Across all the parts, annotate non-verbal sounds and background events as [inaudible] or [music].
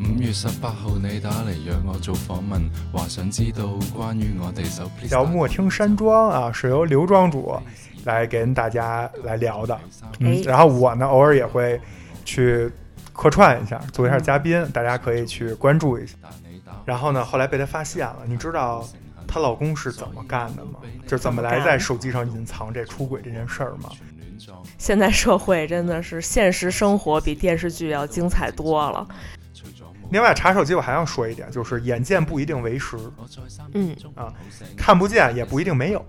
五月十八号你打嚟约我做访问，话想知道关于我哋首叫莫听山庄啊，是由刘庄主来跟大家来聊的。嗯哎，然后我呢，偶尔也会去客串一下，做一下嘉宾，大家可以去关注一下。然后呢，后来被他发现了，你知道她老公是怎么干的吗？就怎么来在手机上隐藏这出轨这件事儿吗？现在社会真的是现实生活比电视剧要精彩多了。另外，查手机我还要说一点，就是眼见不一定为实，嗯啊，看不见也不一定没有。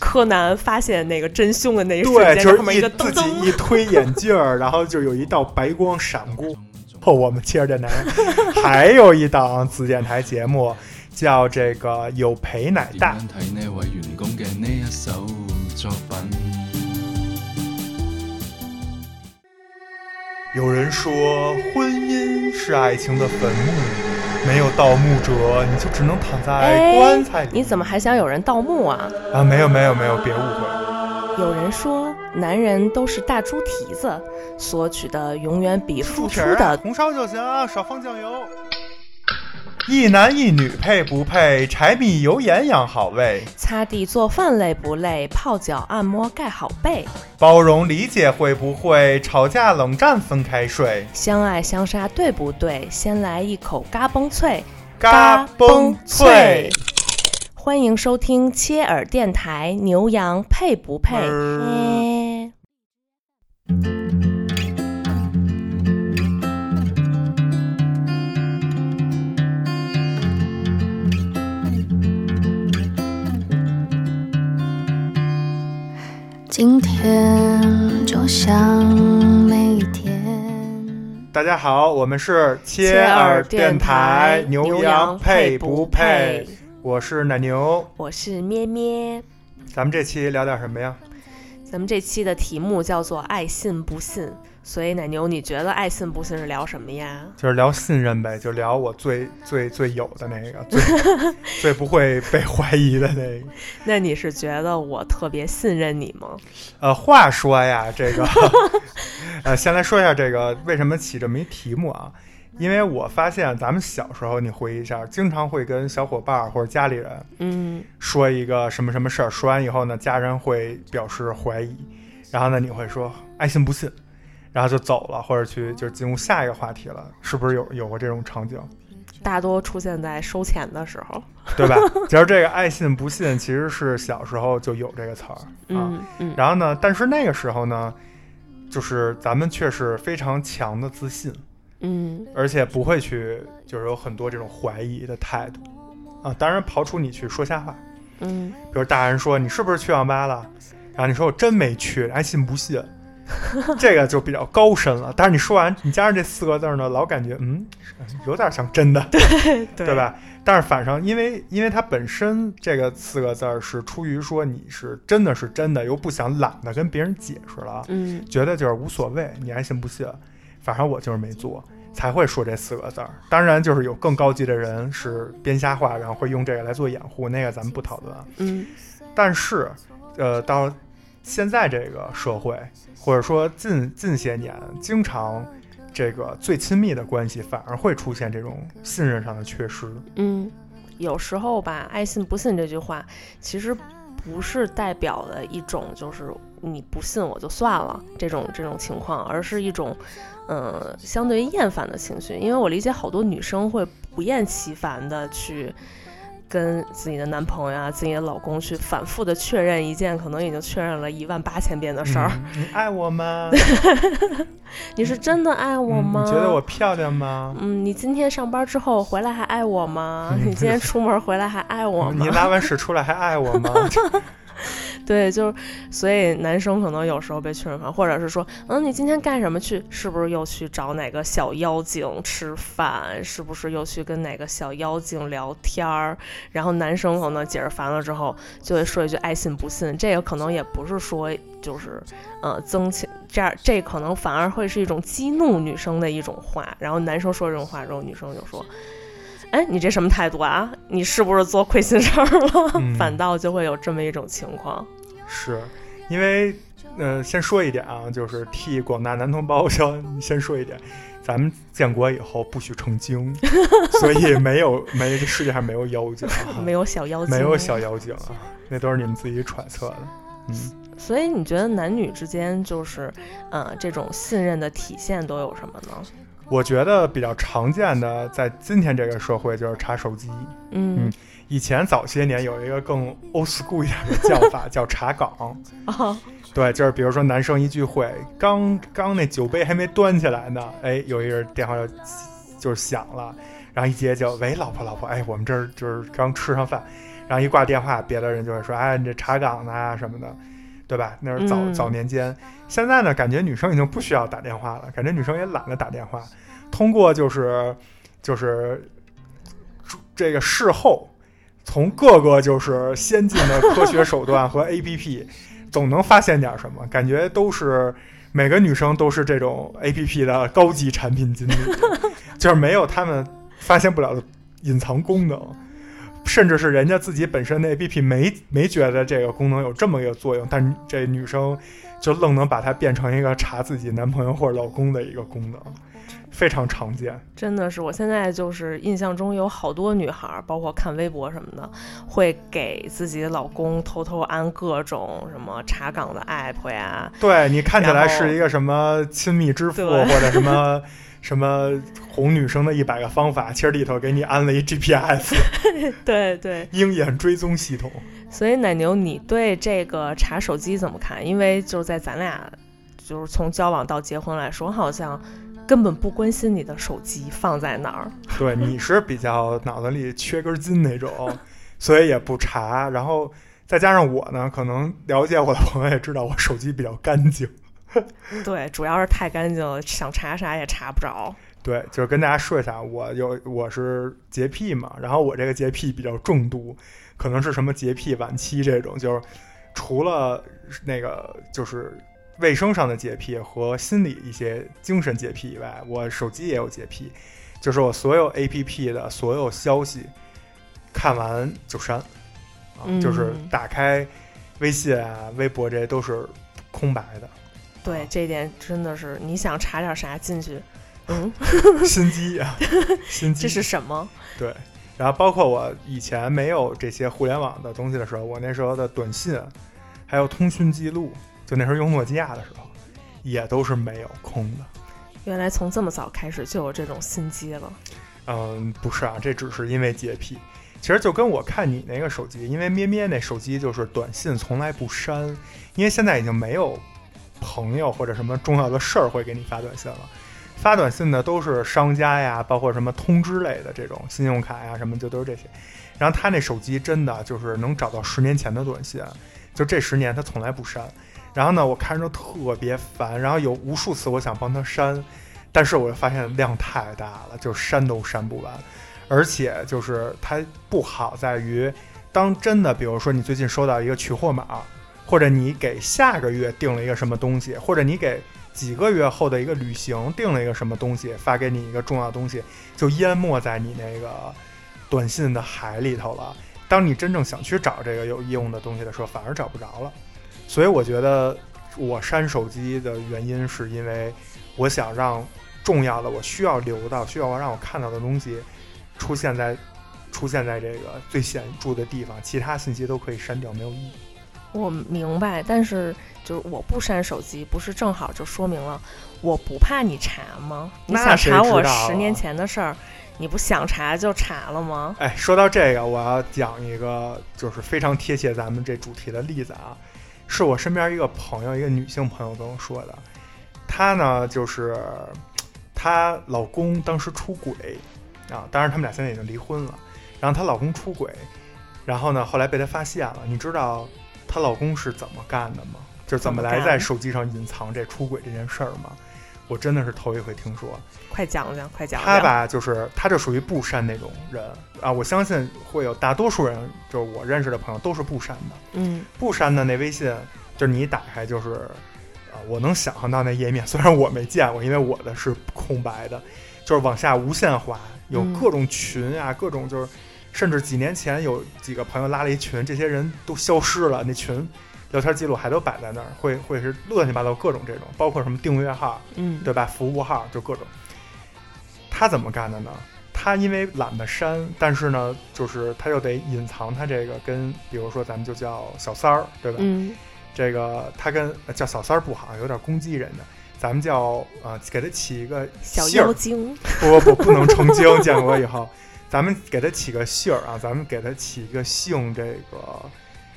柯南发现那个真凶的那一瞬对，间，就是一自己，一推眼镜儿，然后就有一道白光闪过。哦，我们切尔电台还有一档子电台节目叫这个有陪奶点大，有人说婚姻是爱情的坟墓，没有盗墓者，你就只能躺在哎棺材里。你怎么还想有人盗墓啊？啊？没有没有没有，别误会。有人说，男人都是大猪蹄子，索取的永远比付出的红烧就行啊，少放酱油。一男一女配不配？柴米油盐养好胃，擦地做饭累不累？泡脚按摩盖好被，包容理解会不会？吵架冷战分开睡，相爱相杀对不对？先来一口嘎嘣脆，嘎嘣脆。欢迎收听切耳电台，牛羊配不配？嗯今天就像每一天。大家好，我们是切切耳耳电电台台，牛牛羊羊配配不配？我是奶牛，我是咩咩。咱们这期聊点什么呀？咱们这期的题目叫做“爱信不信”，所以奶牛，你觉得爱信不信是聊什么呀？就是聊信任呗，就聊我最最最有的那个，最 [laughs] 最不会被怀疑的那个。那你是觉得我特别信任你吗？呃，话说呀，这个，[laughs] 呃，先来说一下这个为什么起这么一题目啊？因为我发现咱们小时候，你回忆一下，经常会跟小伙伴儿或者家里人嗯，说一个什么什么事儿，说完以后呢，家人会表示怀疑，然后呢，你会说爱信不信，然后就走了，或者去就是进入下一个话题了，是不是有有过这种场景？大多出现在收钱的时候。对吧？[laughs] 其实这个爱信不信其实是小时候就有这个词儿啊。嗯嗯，然后呢，但是那个时候呢，就是咱们却是非常强的自信，嗯而且不会去就是有很多这种怀疑的态度啊。当然，刨除你去说瞎话，嗯，比如大人说你是不是去网吧了，然后你说我真没去，爱信不信，[laughs] 这个就比较高深了。但是你说完，你加上这四个字儿呢，老感觉嗯，[laughs] 有点像真的，对 [laughs] 对？吧？但是反上因为因为它本身这个四个字儿是出于说你是真的是真的，又不想懒得跟别人解释了，嗯觉得就是无所谓，你爱信不信，反正我就是没做，才会说这四个字儿。当然，就是有更高级的人是编瞎话，然后会用这个来做掩护，那个咱们不讨论啊。嗯但是，呃，到现在这个社会，或者说近近些年，经常这个最亲密的关系反而会出现这种信任上的缺失。嗯，有时候吧，“爱信不信”这句话其实不是代表的一种就是你不信我就算了这种这种情况，而是一种呃相对于厌烦的情绪。因为我理解好多女生会不厌其烦的去。跟自己的男朋友啊、自己的老公去反复的确认一件可能已经确认了一万八千遍的事儿，嗯你爱我吗？[laughs] 你是真的爱我吗？嗯你觉得我漂亮吗？嗯，你今天上班之后回来还爱我吗？[laughs] 你今天出门回来还爱我吗？你拉完屎出来还爱我吗？对，就是所以男生可能有时候被确认烦，或者是说，嗯，你今天干什么去？是不是又去找哪个小妖精吃饭？是不是又去跟哪个小妖精聊天儿？然后男生可能解释烦了之后，就会说一句爱信不信。这个可能也不是说就是呃增强这样，这可能反而会是一种激怒女生的一种话。然后男生说这种话之后，女生就说。哎，你这什么态度啊？你是不是做亏心事儿了？嗯 [laughs] 反倒就会有这么一种情况。是因为，呃，先说一点啊，就是替广大男同胞先先说一点，咱们建国以后不许成精，[laughs] 所以没有没这世界上没有妖精、啊，没有小妖精，没有小妖精啊，那都是你们自己揣测的。嗯，所以你觉得男女之间就是，呃，这种信任的体现都有什么呢？我觉得比较常见的，在今天这个社会就是查手机。嗯，以前早些年有一个更 old school 一点的叫法，[laughs] 叫查岗。哦，对，就是比如说男生一聚会，刚刚那酒杯还没端起来呢，哎，有一人电话就就是响了，然后一接就喂，老婆老婆，哎，我们这儿就是刚吃上饭，然后一挂电话，别的人就会说，哎，你这查岗呢啊什么的，对吧？那是早、嗯早年间，现在呢，感觉女生已经不需要打电话了，感觉女生也懒得打电话，通过就是就是这个事后，从各个就是先进的科学手段和 APP，总能发现点什么，感觉都是每个女生都是这种 APP 的高级产品经理，[laughs] 就是没有他们发现不了的隐藏功能。甚至是人家自己本身的 APP 没没觉得这个功能有这么一个作用，但是这女生就愣能把它变成一个查自己男朋友或者老公的一个功能，非常常见。真的是，我现在就是印象中有好多女孩儿，包括看微博什么的，会给自己老公偷偷安各种什么查岗的 app 呀，对你看起来是一个什么亲密支付或者什么什么哄女生的一百个方法，其实里头给你安了一 GPS 对 [laughs] 对，鹰眼追踪系统。所以奶牛，你对这个查手机怎么看？因为就是在咱俩就是从交往到结婚来说，好像根本不关心你的手机放在哪儿。对，你是比较脑子里缺根筋那种，所以也不查。然后再加上我呢，可能了解我的朋友也知道我手机比较干净。[laughs] 对，主要是太干净了，想查啥也查不着。对，就是跟大家说一下，我有我是洁癖嘛，然后我这个洁癖比较重度，可能是什么洁癖晚期这种，就是除了那个就是卫生上的洁癖和心理一些精神洁癖以外，我手机也有洁癖，就是我所有 A P P 的所有消息看完就删，啊，嗯就是打开微信啊、微博这些都是空白的。对，这点真的是你想查点啥进去，嗯，[laughs] 心机啊，[laughs] 心机。这是什么？对，然后包括我以前没有这些互联网的东西的时候，我那时候的短信，还有通讯记录，就那时候用诺基亚的时候，也都是没有空的。原来从这么早开始就有这种心机了。嗯，不是啊，这只是因为洁癖。其实就跟我看你那个手机，因为咩咩那手机就是短信从来不删，因为现在已经没有朋友或者什么重要的事儿会给你发短信了。发短信的都是商家呀，包括什么通知类的这种信用卡呀什么，就都是这些。然后他那手机真的就是能找到十年前的短信，就这十年他从来不删。然后呢，我看着特别烦，然后有无数次我想帮他删，但是我就发现量太大了，就删都删不完。而且就是它不好在于，当真的比如说你最近收到一个取货码，或者你给下个月订了一个什么东西，或者你给几个月后的一个旅行订了一个什么东西，发给你一个重要东西，就淹没在你那个短信的海里头了。当你真正想去找这个有用的东西的时候，反而找不着了。所以我觉得我删手机的原因是因为我想让重要的、我需要留到、需要让我看到的东西出现在出现在这个最显著的地方，其他信息都可以删掉，没有意义。我明白，但是就是我不删手机，不是正好就说明了我不怕你查吗？你那想查我十年前的事儿，你不想查就查了吗？哎，说到这个，我要讲一个就是非常贴切咱们这主题的例子啊，是我身边一个朋友，一个女性朋友跟我说的。她呢，就是她老公当时出轨啊，当然他们俩现在已经离婚了。然后她老公出轨，然后呢，后来被她发现了。你知道她老公是怎么干的吗？就怎么来在手机上隐藏这出轨这件事儿吗？我真的是头一回听说。快讲讲，快讲讲。他吧，就是他就属于不删那种人啊。我相信会有大多数人，就是我认识的朋友都是不删的。嗯，不删的那微信，就是你一打开就是，啊，我能想象到那页面，[laughs] 虽然我没见过，因为我的是空白的，就是往下无限滑，有嗯各种群啊，各种就是，甚至几年前有几个朋友拉了一群，这些人都消失了，那群聊天记录还都摆在那儿，会会是乱七八糟各种这种，包括什么订阅号，嗯，对吧？服务号就各种。他怎么干的呢？他因为懒得删，但是呢，就是他又得隐藏他这个跟，比如说咱们就叫小三儿，对吧？嗯这个他跟呃叫小三儿不好，有点攻击人的，咱们叫呃给他起一个小精，不不不能成精，建国以后，咱们给他起个姓儿啊，咱们给他起一个姓，这个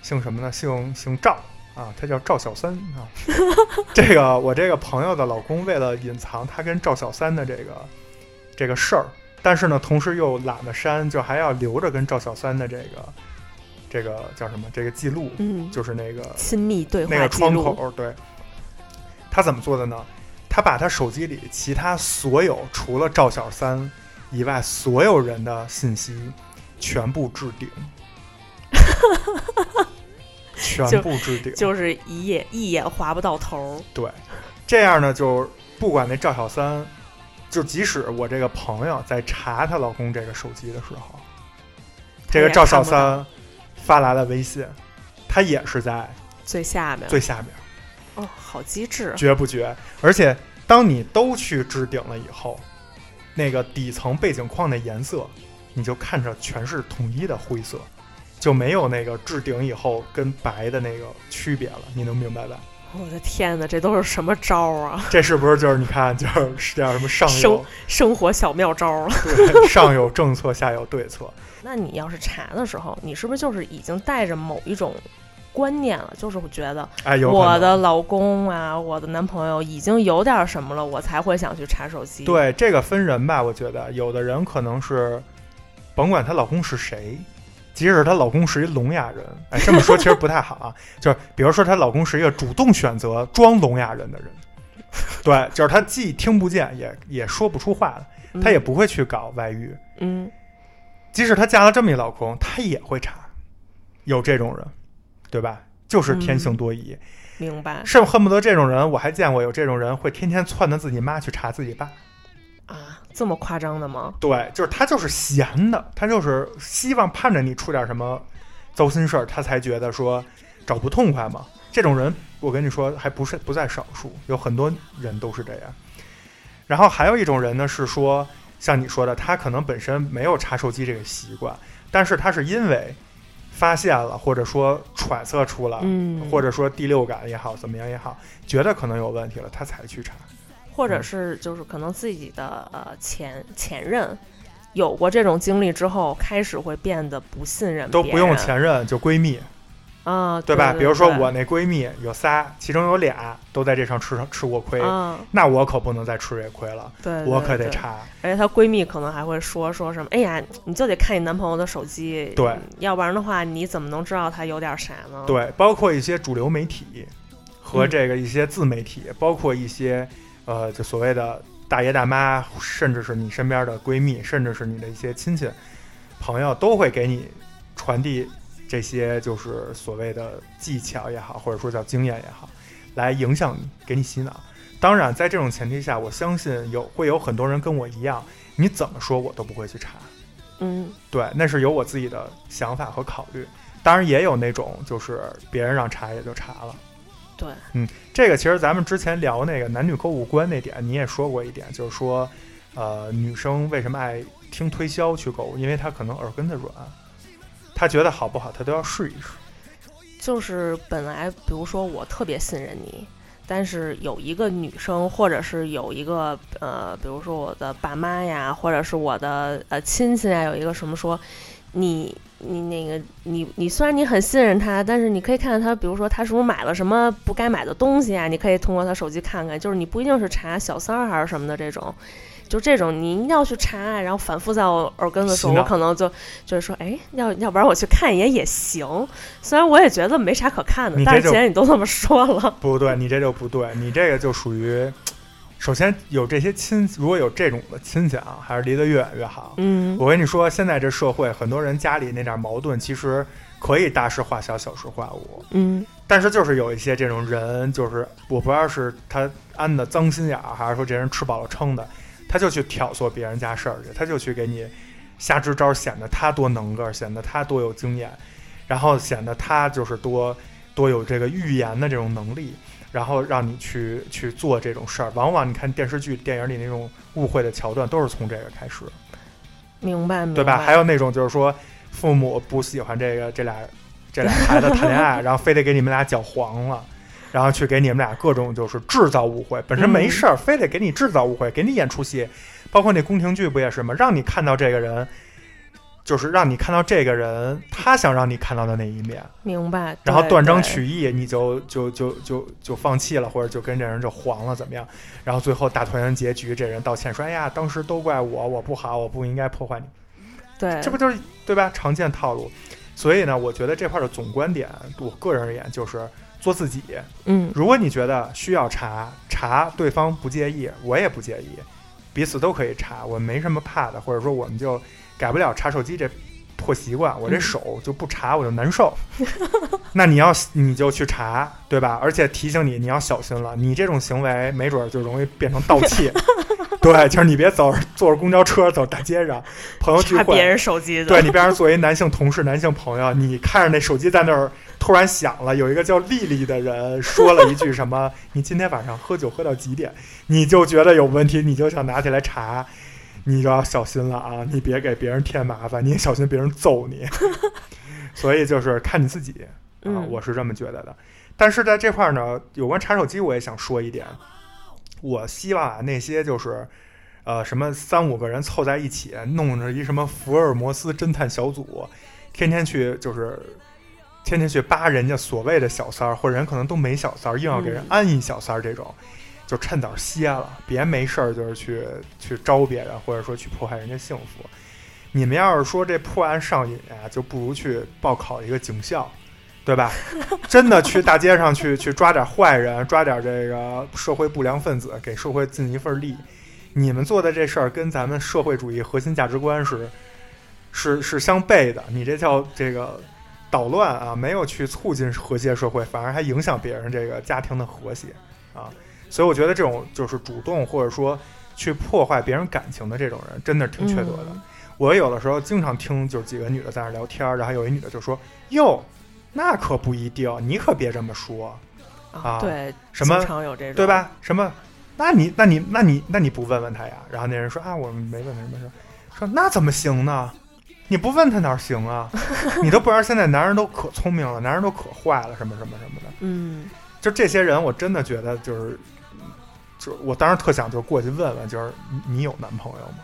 姓什么呢？姓姓赵啊，他叫赵小三啊。[laughs] 这个我这个朋友的老公为了隐藏他跟赵小三的这个这个事儿，但是呢，同时又懒得删，就还要留着跟赵小三的这个这个叫什么？这个记录，嗯，就是那个亲密对那个窗口，对，他怎么做的呢？他把他手机里其他所有除了赵小三以外所有人的信息全部置顶，[laughs] 全部置顶。就是一眼一眼划不到头儿。对，这样呢，就不管那赵小三，就即使我这个朋友在查她老公这个手机的时候，这个赵小三发来了微信，他也是在最下面，最下面。哦，好机智，绝不绝？而且当你都去置顶了以后，那个底层背景框的颜色，你就看着全是统一的灰色，就没有那个置顶以后跟白的那个区别了。你能明白吧？我的天哪，这都是什么招儿啊？这是不是就是你看，就是叫什么上有生生活小妙招儿了。[laughs] 对上有政策，下有对策？[laughs] 那你要是查的时候，你是不是就是已经带着某一种观念了？就是会觉得哎，有我的老公啊，我的男朋友已经有点什么了，我才会想去查手机。，对这个分人吧，我觉得有的人可能是，甭管她老公是谁，即使她老公是一聋哑人，哎，这么说其实不太好啊。[laughs] 就是比如说她老公是一个主动选择装聋哑人的人，对，就是他既听不见，也也说不出话来，他也不会去搞外遇。嗯，即使她嫁了这么一老公，她也会查，有这种人，对吧？就是天性多疑，明白甚恨不得这种人，我还见过有这种人会天天撺掇自己妈去查自己爸。啊，这么夸张的吗？对，就是他就是闲的，他就是希望盼着你出点什么糟心事儿，他才觉得说找不痛快嘛。这种人，我跟你说还不是不在少数，有很多人都是这样。然后还有一种人呢，是说像你说的，他可能本身没有查手机这个习惯，但是他是因为发现了，或者说揣测出了，嗯，或者说第六感也好，怎么样也好，觉得可能有问题了，他才去查。或者是就是可能自己的呃前前任有过这种经历之后，开始会变得不信任都不用前任，就闺蜜，啊，对吧？比如说我那闺蜜有仨，其中有俩都在这上吃吃过亏，啊，那我可不能再吃这亏了，对，我可得查。而且她闺蜜可能还会说说什么，哎呀，你就得看你男朋友的手机，对，要不然的话，你怎么能知道他有点啥呢？，对，包括一些主流媒体和嗯这个一些自媒体，包括一些呃，就所谓的大爷大妈，甚至是你身边的闺蜜，甚至是你的一些亲戚朋友，都会给你传递这些就是所谓的技巧也好，或者说叫经验也好，来影响你，给你洗脑。当然，在这种前提下，我相信有会有很多人跟我一样，你怎么说我都不会去查。嗯，对，那是有我自己的想法和考虑。当然，也有那种就是别人让查也就查了。对，嗯这个其实咱们之前聊那个男女购物观那点，你也说过一点，就是说，呃，女生为什么爱听推销去购物？因为她可能耳根子软，他觉得好不好，他都要试一试。就是本来比如说我特别信任你。但是有一个女生，或者是有一个呃，比如说我的爸妈呀，或者是我的呃亲戚呀，有一个什么说，你你那个你你虽然你很信任他，但是你可以看看他，比如说他是不是买了什么不该买的东西啊？你可以通过他手机看看，就是你不一定是查小三儿还是什么的这种，就这种你一定要去查，然后反复在我耳根子说，我可能就就是说，哎，要要不然我去看一眼也行。虽然我也觉得没啥可看的但是既然你都这么说了，[laughs] 不对，你这就不对，你这个就属于，首先有这些亲，如果有这种的亲戚啊，还是离得越远越好。嗯，我跟你说，现在这社会，很多人家里那点矛盾，其实可以大事化小，小事化无。嗯，但是就是有一些这种人，就是我不知道是他安的脏心眼儿，还是说这人吃饱了撑的，他就去挑唆别人家事儿去，他就去给你瞎支招，显得他多能个儿，显得他多有经验，然后显得他就是多多有这个预言的这种能力。然后让你去去做这种事儿。往往你看电视剧、电影里那种误会的桥段，都是从这个开始，明白明白，对吧？还有那种就是说，父母不喜欢这个这俩这俩孩子谈恋爱，[laughs] 然后非得给你们俩搅黄了。然后去给你们俩各种就是制造误会，本身没事儿，非得给你制造误会，给你演出戏。包括那宫廷剧不也是吗？让你看到这个人，就是让你看到这个人他想让你看到的那一面。明白。然后断章取义，你就就就就就放弃了，或者就跟这人就黄了，怎么样？然后最后大团圆结局，这人道歉说：“哎呀，当时都怪我，我不好，我不应该破坏你。”对，这不就是对吧？常见套路。所以呢，我觉得这块的总观点，我个人而言就是做自己。嗯如果你觉得需要查查，对方不介意，我也不介意，彼此都可以查，我没什么怕的，或者说我们就改不了查手机这破习惯，我这嗯手就不查我就难受。[laughs] 那你要你就去查，对吧？而且提醒你你要小心了，你这种行为没准儿就容易变成盗窃。[laughs] 对，就是你别走坐着公交车走大街上，朋友聚会，查别人手机的，对你边上作为男性同事、男性朋友，你看着那手机在那儿突然想了，有一个叫丽丽的人说了一句什么：“你今天晚上喝酒喝到几点？”你就觉得有问题，你就想拿起来查，你就要小心了啊！你别给别人添麻烦，你也小心别人揍你。[laughs] 所以就是看你自己啊，嗯我是这么觉得的。但是在这块儿呢，有关查手机，我也想说一点，我希望啊那些就是。呃，什么三五个人凑在一起，弄着一什么福尔摩斯侦探小组，天天去就是天天去扒人家所谓的小三儿，或者人可能都没小三儿，硬要给人嗯安一小三儿，这种、就趁早歇了，别没事儿就是去去招别人，或者说去破坏人家幸福。你们要是说这破案上瘾啊，就不如去报考一个警校，对吧？真的去大街上去去抓点坏人，抓点这个社会不良分子，给社会尽一份力。你们做的这事儿跟咱们社会主义核心价值观是是是相悖的，你这叫这个捣乱啊，没有去促进和谐社会，反而还影响别人这个家庭的和谐啊。所以我觉得这种就是主动或者说去破坏别人感情的这种人，真的挺缺德的。嗯我有的时候经常听，就是几个女的在那儿聊天儿，然后有一女的就说：“哟，那可不一定，你可别这么说，啊对，什么经常有这种，对？吧？什么？那你那你那你那你不问问他呀？”然后那人说：“啊，我没问他什么事。”说那怎么行呢？你不问他哪儿行啊？你都不知道现在男人都可聪明了，男人都可坏了，什么什么什么的。嗯，就这些人，我真的觉得就是，就是我当时特想就过去问问，就是你你有男朋友吗？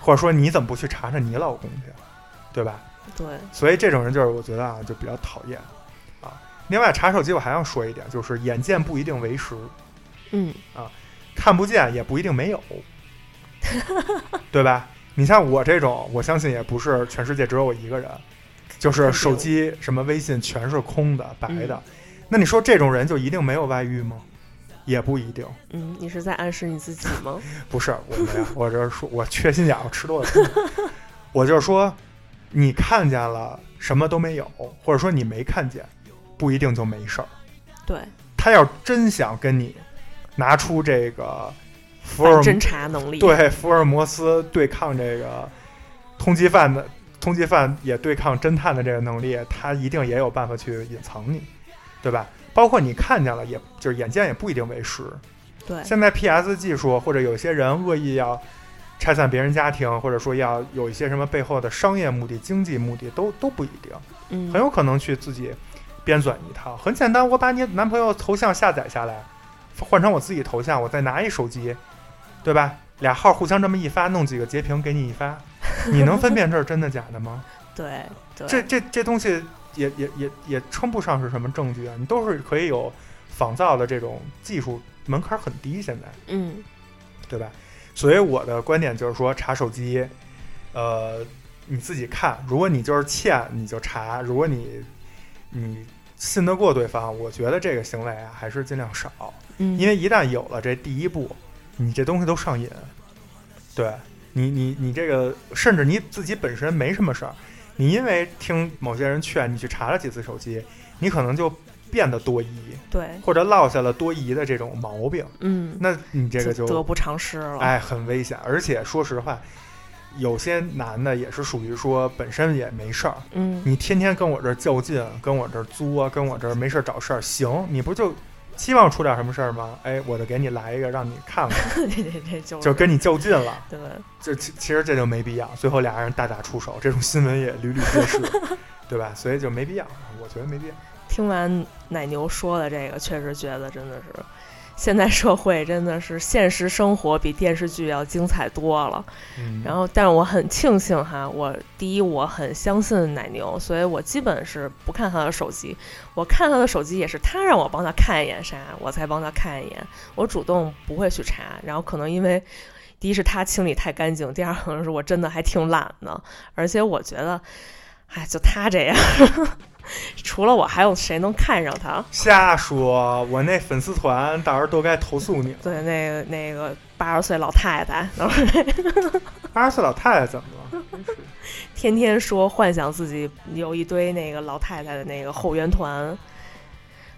或者说你怎么不去查查你老公去，对吧？对，所以这种人就是我觉得啊，就比较讨厌啊。另外查手机我还要说一点，就是眼见不一定为实，嗯，啊看不见也不一定没有，[laughs] 对吧？你像我这种，我相信也不是全世界只有我一个人，就是手机什么微信全是空的白的。那你说这种人就一定没有外遇吗？也不一定。嗯，你是在暗示你自己吗？[laughs] 不是我没有，我这是说我缺心眼儿，我吃多了。我就是说，你看见了什么都没有，或者说你没看见，不一定就没事儿。对，他要真想跟你拿出这个福尔反侦查能力，对福尔摩斯对抗这个通缉犯的通缉犯也对抗侦探的这个能力，他一定也有办法去隐藏你，对吧？包括你看见了，也就是眼见也不一定为实。对，现在 PS 技术或者有些人恶意要拆散别人家庭，或者说要有一些什么背后的商业目的、经济目的，都都不一定，嗯，很有可能去自己编纂一套。很简单，我把你男朋友头像下载下来，换成我自己头像，我再拿一手机，对吧？俩号互相这么一发，弄几个截屏给你一发，[laughs] 你能分辨这是真的假的吗？对对，这这这东西也也也也称不上是什么证据啊，你都是可以有仿造的这种技术，门槛很低，现在。嗯对吧？所以我的观点就是说，查手机，呃，你自己看，如果你就是欠，你就查；如果你你信得过对方，我觉得这个行为啊，还是尽量少，嗯，因为一旦有了这第一步，你这东西都上瘾。对你，你你这个，甚至你自己本身没什么事儿，你因为听某些人劝，你去查了几次手机，你可能就变得多疑，对，或者落下了多疑的这种毛病。嗯，那你这个就得不偿失了，哎，很危险。而且说实话，有些男的也是属于说本身也没事儿，嗯，你天天跟我这儿较劲，跟我这儿作，跟我这儿没事儿找事儿，行，你不就期望出点什么事儿吗？哎，我就给你来一个，让你看看，[laughs] 就就跟你较劲了。对就其其实这就没必要，最后俩人大打出手，这种新闻也屡屡皆是，[laughs] 对吧？所以就没必要，我觉得没必要。听完奶牛说的这个，确实觉得真的是，现在社会真的是现实生活比电视剧要精彩多了。嗯，然后，但是我很庆幸哈，我第一我很相信奶牛，所以我基本是不看他的手机。我看他的手机也是他让我帮他看一眼啥，我才帮他看一眼。我主动不会去查。然后可能因为第一是他清理太干净，第二可能是我真的还挺懒的，而且我觉得，哎，就他这样。[laughs] 除了我，还有谁能看上他？瞎说！我那粉丝团到时候都该投诉你了。对，那个那个八十岁老太太，[laughs] 八十岁老太太怎么了？天天说幻想自己有一堆那个老太太的那个后援团。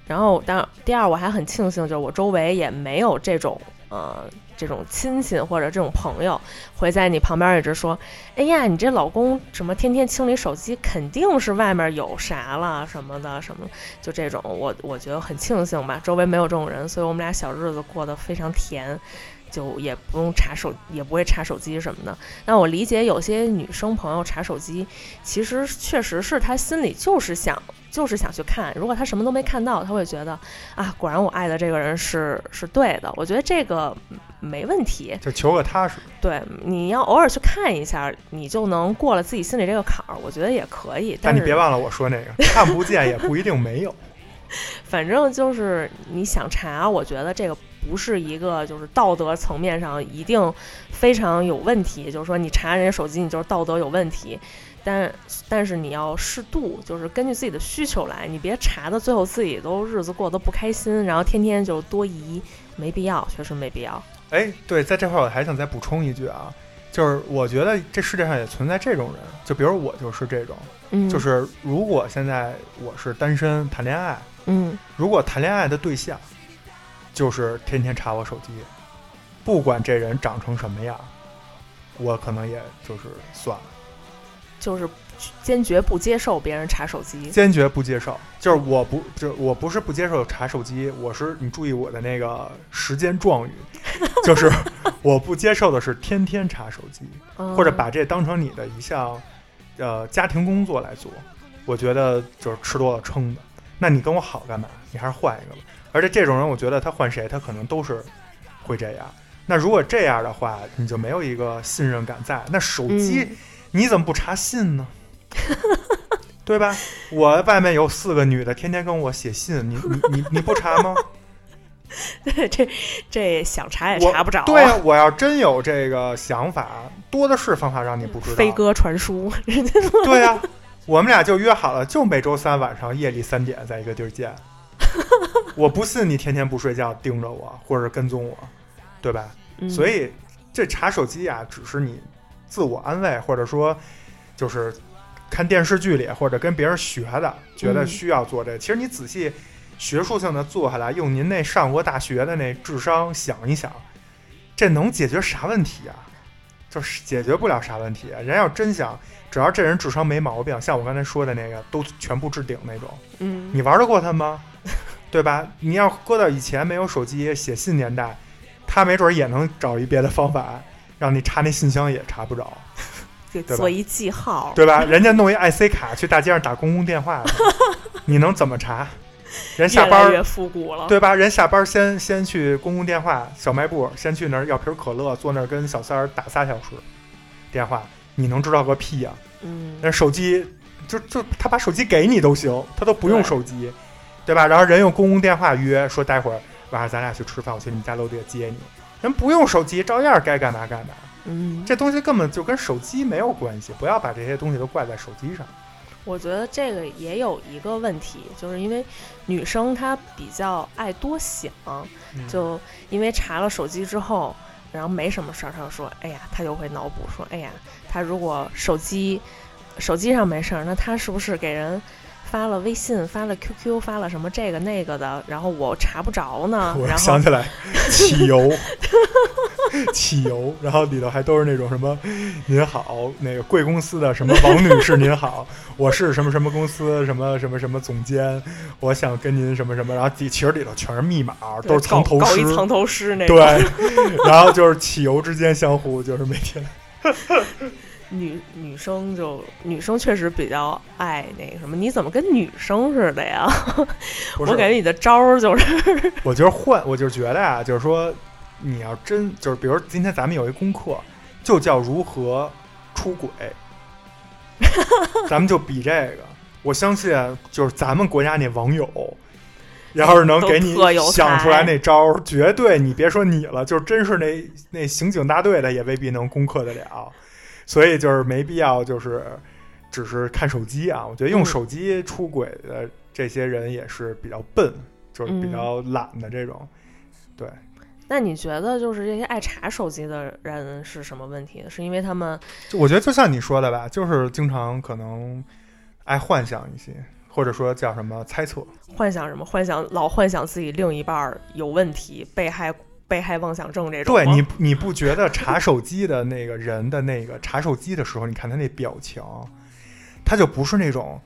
然后，当第二，我还很庆幸，就是我周围也没有这种呃这种亲戚或者这种朋友会在你旁边一直说：“哎呀，你这老公什么天天清理手机，肯定是外面有啥了什么的什么。”就这种，我我觉得很庆幸吧，周围没有这种人，所以我们俩小日子过得非常甜。就也不用查手，也不会查手机什么的。那我理解有些女生朋友查手机，其实确实是她心里就是想，就是想去看。如果他什么都没看到，他会觉得啊，果然我爱的这个人是是对的。我觉得这个没问题。就求个踏实。对，你要偶尔去看一下，你就能过了自己心里这个坎儿。我觉得也可以。但你别忘了我说那个，看不见也不一定没有。[laughs] 反正就是你想查，我觉得这个。不是一个就是道德层面上一定非常有问题，就是说你查人家手机，你就是道德有问题。但但是你要适度，就是根据自己的需求来，你别查的最后自己都日子过得不开心，然后天天就多疑，没必要，确实没必要。哎，对，在这块我还想再补充一句啊，就是我觉得这世界上也存在这种人，就比如我就是这种，嗯，就是如果现在我是单身谈恋爱，嗯，如果谈恋爱的对象。就是天天查我手机，不管这人长成什么样，我可能也就是算了。就是坚决不接受别人查手机，坚决不接受。就是我不就我不是不接受查手机，我是你注意我的那个时间状语，[laughs] 就是我不接受的是天天查手机，或者把这当成你的一项呃家庭工作来做。我觉得就是吃多了撑的。那你跟我好干嘛？你还是换一个吧。而且这种人，我觉得他换谁，他可能都是会这样。那如果这样的话，你就没有一个信任感在。那手机你怎么不查信呢？[laughs] 对吧？我外面有四个女的，天天跟我写信，你你你你不查吗？[laughs] 对，这这想查也查不着。对啊，我要真有这个想法，多的是方法让你不知道。飞鸽传书。人家对呀，我们俩就约好了，就每周三晚上夜里三点在一个地儿见。[laughs] 我不信你天天不睡觉盯着我，或者跟踪我，对吧？所以这查手机啊，只是你自我安慰，或者说就是看电视剧里或者跟别人学的，觉得需要做这。其实你仔细学术性的做下来，用您那上过大学的那智商想一想，这能解决啥问题啊？就是解决不了啥问题。人要真想，只要这人智商没毛病，像我刚才说的那个，都全部置顶那种。嗯，你玩得过他吗？对吧？你要搁到以前没有手机写信年代，他没准也能找一别的方法，让你查那信箱也查不着，[laughs] 就做一记号，对吧？人家弄一 IC 卡去大街上打公共电话，[laughs] 你能怎么查？人下班越复古了，对吧？人下班先先去公共电话小卖部，先去那儿要瓶可乐，坐那儿跟小三儿打仨小时电话，你能知道个屁呀？嗯，那手机就就他把手机给你都行，他都不用手机。对吧？然后人用公共电话约说，待会儿晚上咱俩去吃饭，我去你家楼底下接你。人不用手机，照样该干嘛干嘛。嗯，这东西根本就跟手机没有关系，不要把这些东西都怪在手机上。我觉得这个也有一个问题，就是因为女生她比较爱多想，就因为查了手机之后，然后没什么事儿，她就说，哎呀，她就会脑补说，哎呀，她如果手机手机上没事儿，那她是不是给人？发了微信，发了 QQ，发了什么这个那个的，然后我查不着呢？[laughs] 我想起来，[laughs] 汽油，汽油，然后里头还都是那种什么“您好”，那个贵公司的什么王女士您好，我是什么什么公司什么什么什么总监，我想跟您什么什么，然后底其实里头全是密码，都是藏头诗藏头诗那种。对，然后就是汽油之间相互就是每天，[laughs] 女女生就女生确实比较爱那个什么，你怎么跟女生似的呀？[laughs] 我感觉你的招儿就是，[laughs] 我就是换，我就觉得啊，就是说，你要真就是，比如今天咱们有一功课，就叫如何出轨，咱们就比这个。[laughs] 我相信，就是咱们国家那网友，要是能给你想出来那招儿，绝对你别说你了，就是真是那那刑警大队的也未必能攻克得了。所以就是没必要，就是只是看手机啊。我觉得用嗯手机出轨的这些人也是比较笨，就是比嗯较懒的这种。对，那你觉得就是这些爱查手机的人是什么问题？是因为他们我觉得就像你说的吧，就是经常可能爱幻想一些，或者说叫什么猜测。幻想什么？幻想老幻想自己另一半儿有问题，被害被害妄想症这种。对你，你不觉得查手机的那个人的那个查手机的时候，你看他那表情，他就不是那种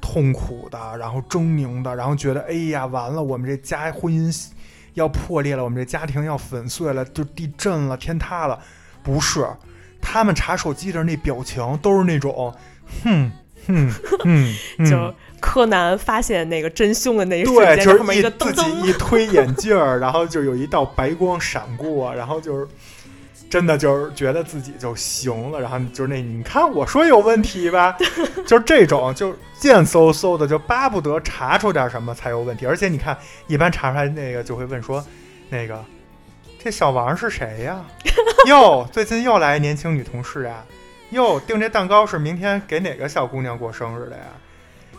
痛苦的，然后狰狞的，然后觉得哎呀完了，我们这家婚姻要破裂了，我们这家庭要粉碎了，就地震了，天塌了，不是，他们查手机的那表情都是那种，哼哼哼，[laughs] 嗯就柯南发现那个真凶的那一瞬对，间，就是一自己，一推眼镜儿，然后就有一道白光闪过，然后就是真的就是觉得自己就行了，然后就是那你看我说有问题吧，就是这种就贱嗖嗖的，就巴不得查出点什么才有问题。而且你看，一般查出来那个就会问说，那个这小王是谁呀？[laughs] 哟，最近又来年轻女同事啊？哟，订这蛋糕是明天给哪个小姑娘过生日的呀？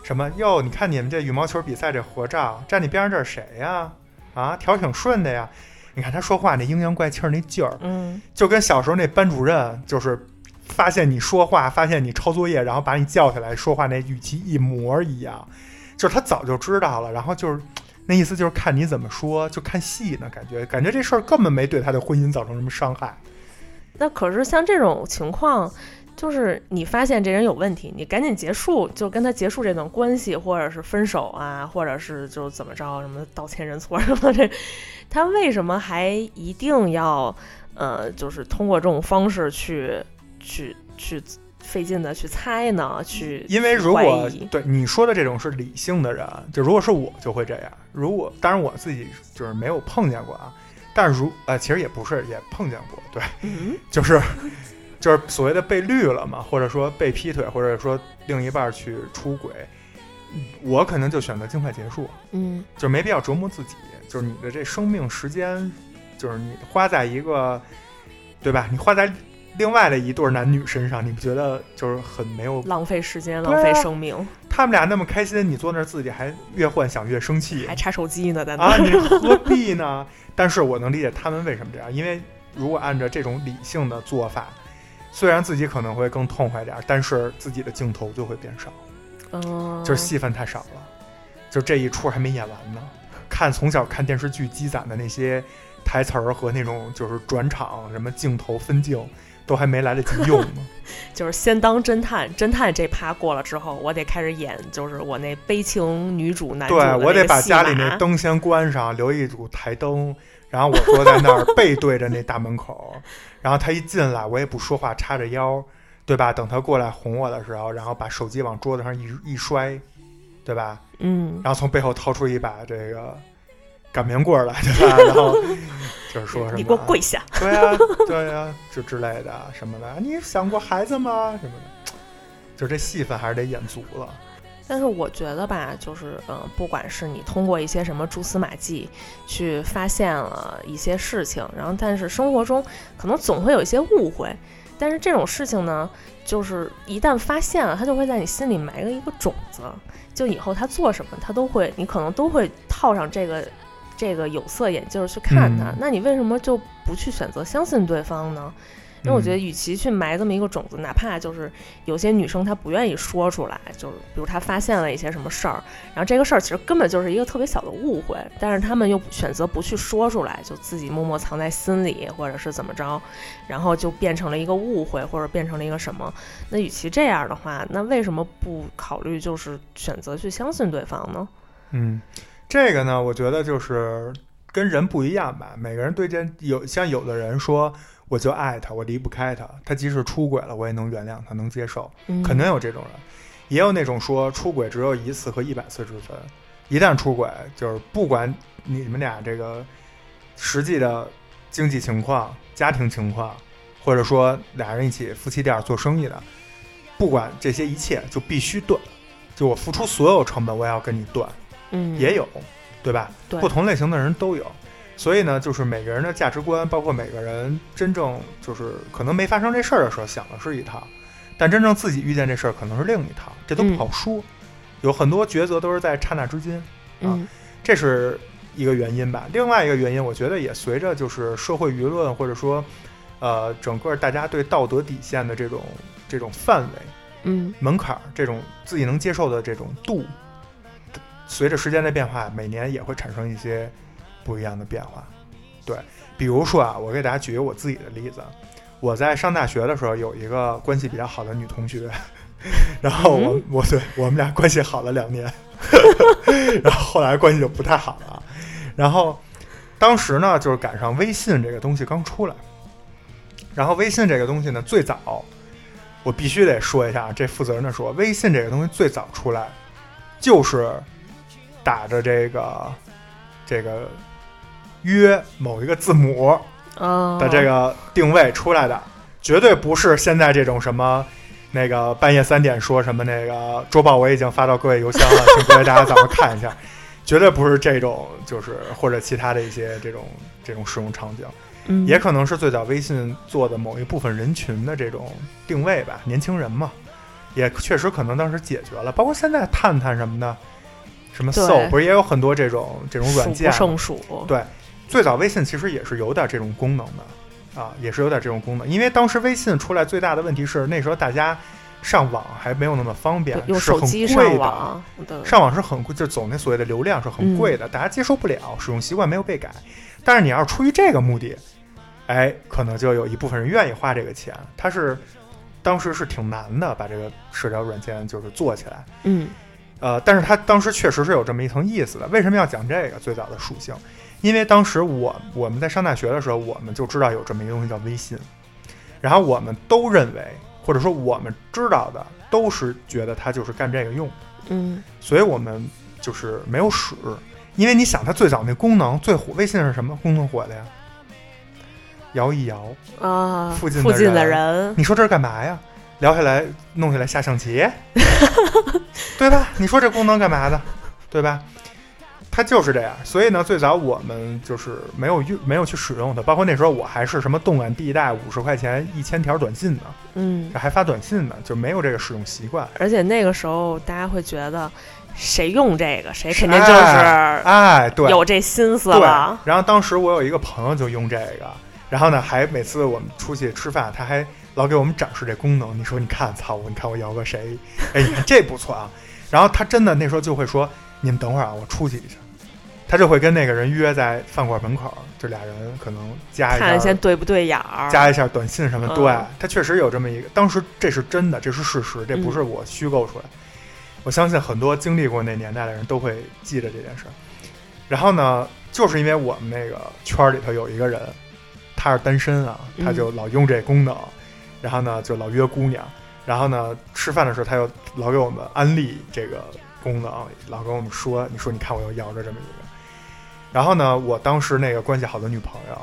什么哟？你看你们这羽毛球比赛这合照，站你边上这是谁呀？啊，调挺顺的呀。你看他说话那阴阳怪气儿那劲儿，嗯，就跟小时候那班主任，就是发现你说话，发现你抄作业，然后把你叫起来说话那语气一模一样，就是他早就知道了，然后就是那意思就是看你怎么说，就看戏呢，感觉感觉这事儿根本没对他的婚姻造成什么伤害。那可是像这种情况，就是你发现这人有问题，你赶紧结束，就跟他结束这段关系，或者是分手啊，或者是就怎么着，什么道歉认错什么这，他为什么还一定要呃，就是通过这种方式去去去费劲的去猜呢？去因为如果对你说的这种是理性的人，就如果是我就会这样。如果当然我自己就是没有碰见过啊，但是如呃其实也不是也碰见过，对，嗯就是就是所谓的被绿了嘛，或者说被劈腿，或者说另一半去出轨，我可能就选择尽快结束，嗯就没必要折磨自己。就是你的这生命时间，就是你花在一个，对吧？你花在另外的一对男女身上，你不觉得就是很没有浪费时间，浪费生命，他们俩那么开心，你坐那儿自己还越幻想越生气还查手机呢，在那啊！你何必呢？[laughs] 但是我能理解他们为什么这样，因为如果按照这种理性的做法，虽然自己可能会更痛快点儿，但是自己的镜头就会变少，嗯，就是戏份太少了，就这一出还没演完呢。看从小看电视剧积攒的那些台词儿和那种就是转场什么镜头分镜，都还没来得及用呢。[laughs] 就是先当侦探，侦探这趴过了之后，我得开始演，就是我那悲情女主男主对我得把家里那灯先关上，留一组台灯，然后我坐在那儿背对着那大门口，[laughs] 然后他一进来，我也不说话，叉着腰，对吧？等他过来哄我的时候，然后把手机往桌子上一一摔，对吧？嗯，然后从背后掏出一把这个擀面棍儿来，对吧？[laughs] 然后就是说什么？你给我跪下。对呀、对呀、就之类的什么的。你想过孩子吗？什么的，就这戏份还是得演足了。但是我觉得吧，就是嗯，不管是你通过一些什么蛛丝马迹去发现了一些事情，然后但是生活中可能总会有一些误会，但是这种事情呢，就是一旦发现了，它就会在你心里埋了一个种子，就以后他做什么，他都会，你可能都会套上这个这个有色眼镜儿去看他。嗯那你为什么就不去选择相信对方呢？因为我觉得，与其去埋这么一个种子，哪怕就是有些女生她不愿意说出来，就是比如她发现了一些什么事儿，然后这个事儿其实根本就是一个特别小的误会，但是她们又选择不去说出来，就自己默默藏在心里，或者是怎么着，然后就变成了一个误会，或者变成了一个什么？那与其这样的话，那为什么不考虑就是选择去相信对方呢？嗯，这个呢，我觉得就是跟人不一样吧。每个人对这有像有的人说，我就爱他，我离不开他，他即使出轨了，我也能原谅他，能接受。嗯，肯定有这种人，也有那种说出轨只有一次和一百次之分。一旦出轨，就是不管你们俩这个实际的经济情况、家庭情况，或者说俩人一起夫妻店做生意的，不管这些一切，就必须断。就我付出所有成本，我也要跟你断。嗯，也有，对吧？对不同类型的人都有。所以呢，就是每个人的价值观，包括每个人真正就是可能没发生这事儿的时候想的是一套，但真正自己遇见这事儿可能是另一套，这都不好说。有很多抉择都是在刹那之间，嗯这是一个原因吧。另外一个原因，我觉得也随着就是社会舆论或者说呃整个大家对道德底线的这种这种范围嗯门槛儿，这种自己能接受的这种度，随着时间的变化，每年也会产生一些不一样的变化。对，比如说啊，我给大家举一个我自己的例子，我在上大学的时候有一个关系比较好的女同学，然后我、嗯我对我们俩关系好了两年，[laughs] 然后后来关系就不太好了。然后当时呢，就是赶上微信这个东西刚出来，然后微信这个东西呢，最早我必须得说一下，这负责任的说，微信这个东西最早出来就是打着这个这个约某一个字母哦的这个定位出来的，绝对不是现在这种什么。那个半夜三点说什么那个周报我已经发到各位邮箱了，[laughs] 请各位大家早上看一下，绝对不是这种，就是或者其他的一些这种这种使用场景。嗯也可能是最早微信做的某一部分人群的这种定位吧，年轻人嘛，也确实可能当时解决了。包括现在探探什么的，什么对 So 不是也有很多这种这种软件数？不胜数。对最早微信其实也是有点这种功能的啊，也是有点这种功能。因为当时微信出来最大的问题是那时候大家上网还没有那么方便，用是很手机贵的。上网，上网是很贵，就走那所谓的流量是很贵的，大家接受不了，使用习惯没有被改。但是你要是出于这个目的，哎，可能就有一部分人愿意花这个钱。它是当时是挺难的，把这个社交软件就是做起来。嗯呃，但是它当时确实是有这么一层意思的。为什么要讲这个最早的属性？因为当时我我们在上大学的时候，我们就知道有这么一个东西叫微信，然后我们都认为，或者说我们知道的，都是觉得它就是干这个用的。嗯所以我们就是没有使，因为你想，它最早那功能最火，微信是什么功能火的呀？摇一摇，啊，附近的附近的人人，你说这是干嘛呀？聊下来，弄下来下象棋，[laughs] 对吧？你说这功能干嘛的，对吧？它就是这样，所以呢，最早我们就是没有用，没有去使用它。包括那时候我还是什么动感地带，五十块钱一千条短信呢，嗯，还发短信呢，就没有这个使用习惯。而且那个时候大家会觉得，谁用这个，谁肯定就是哎，对，有这心思对了。，然后当时我有一个朋友就用这个，然后呢，还每次我们出去吃饭，他还老给我们展示这功能。你说，你看，操我，你看我摇个谁？哎，你看这不错啊。然后他真的那时候就会说：“你们等会儿啊，我出去一下。”他就会跟那个人约在饭馆门口，就俩人可能加一看一下下。对不对眼儿，加一下短信什么，嗯对他确实有这么一个，当时这是真的，这是事实，这不是我虚构出来。我相信很多经历过那年代的人都会记得这件事儿。然后呢，就是因为我们那个圈儿里头有一个人，他是单身啊，嗯他就老用这功能，然后呢就老约姑娘，然后呢吃饭的时候他又老给我们安利这个功能，老跟我们说，你说你看我又摇着这么一个。然后呢，我当时那个关系好的女朋友，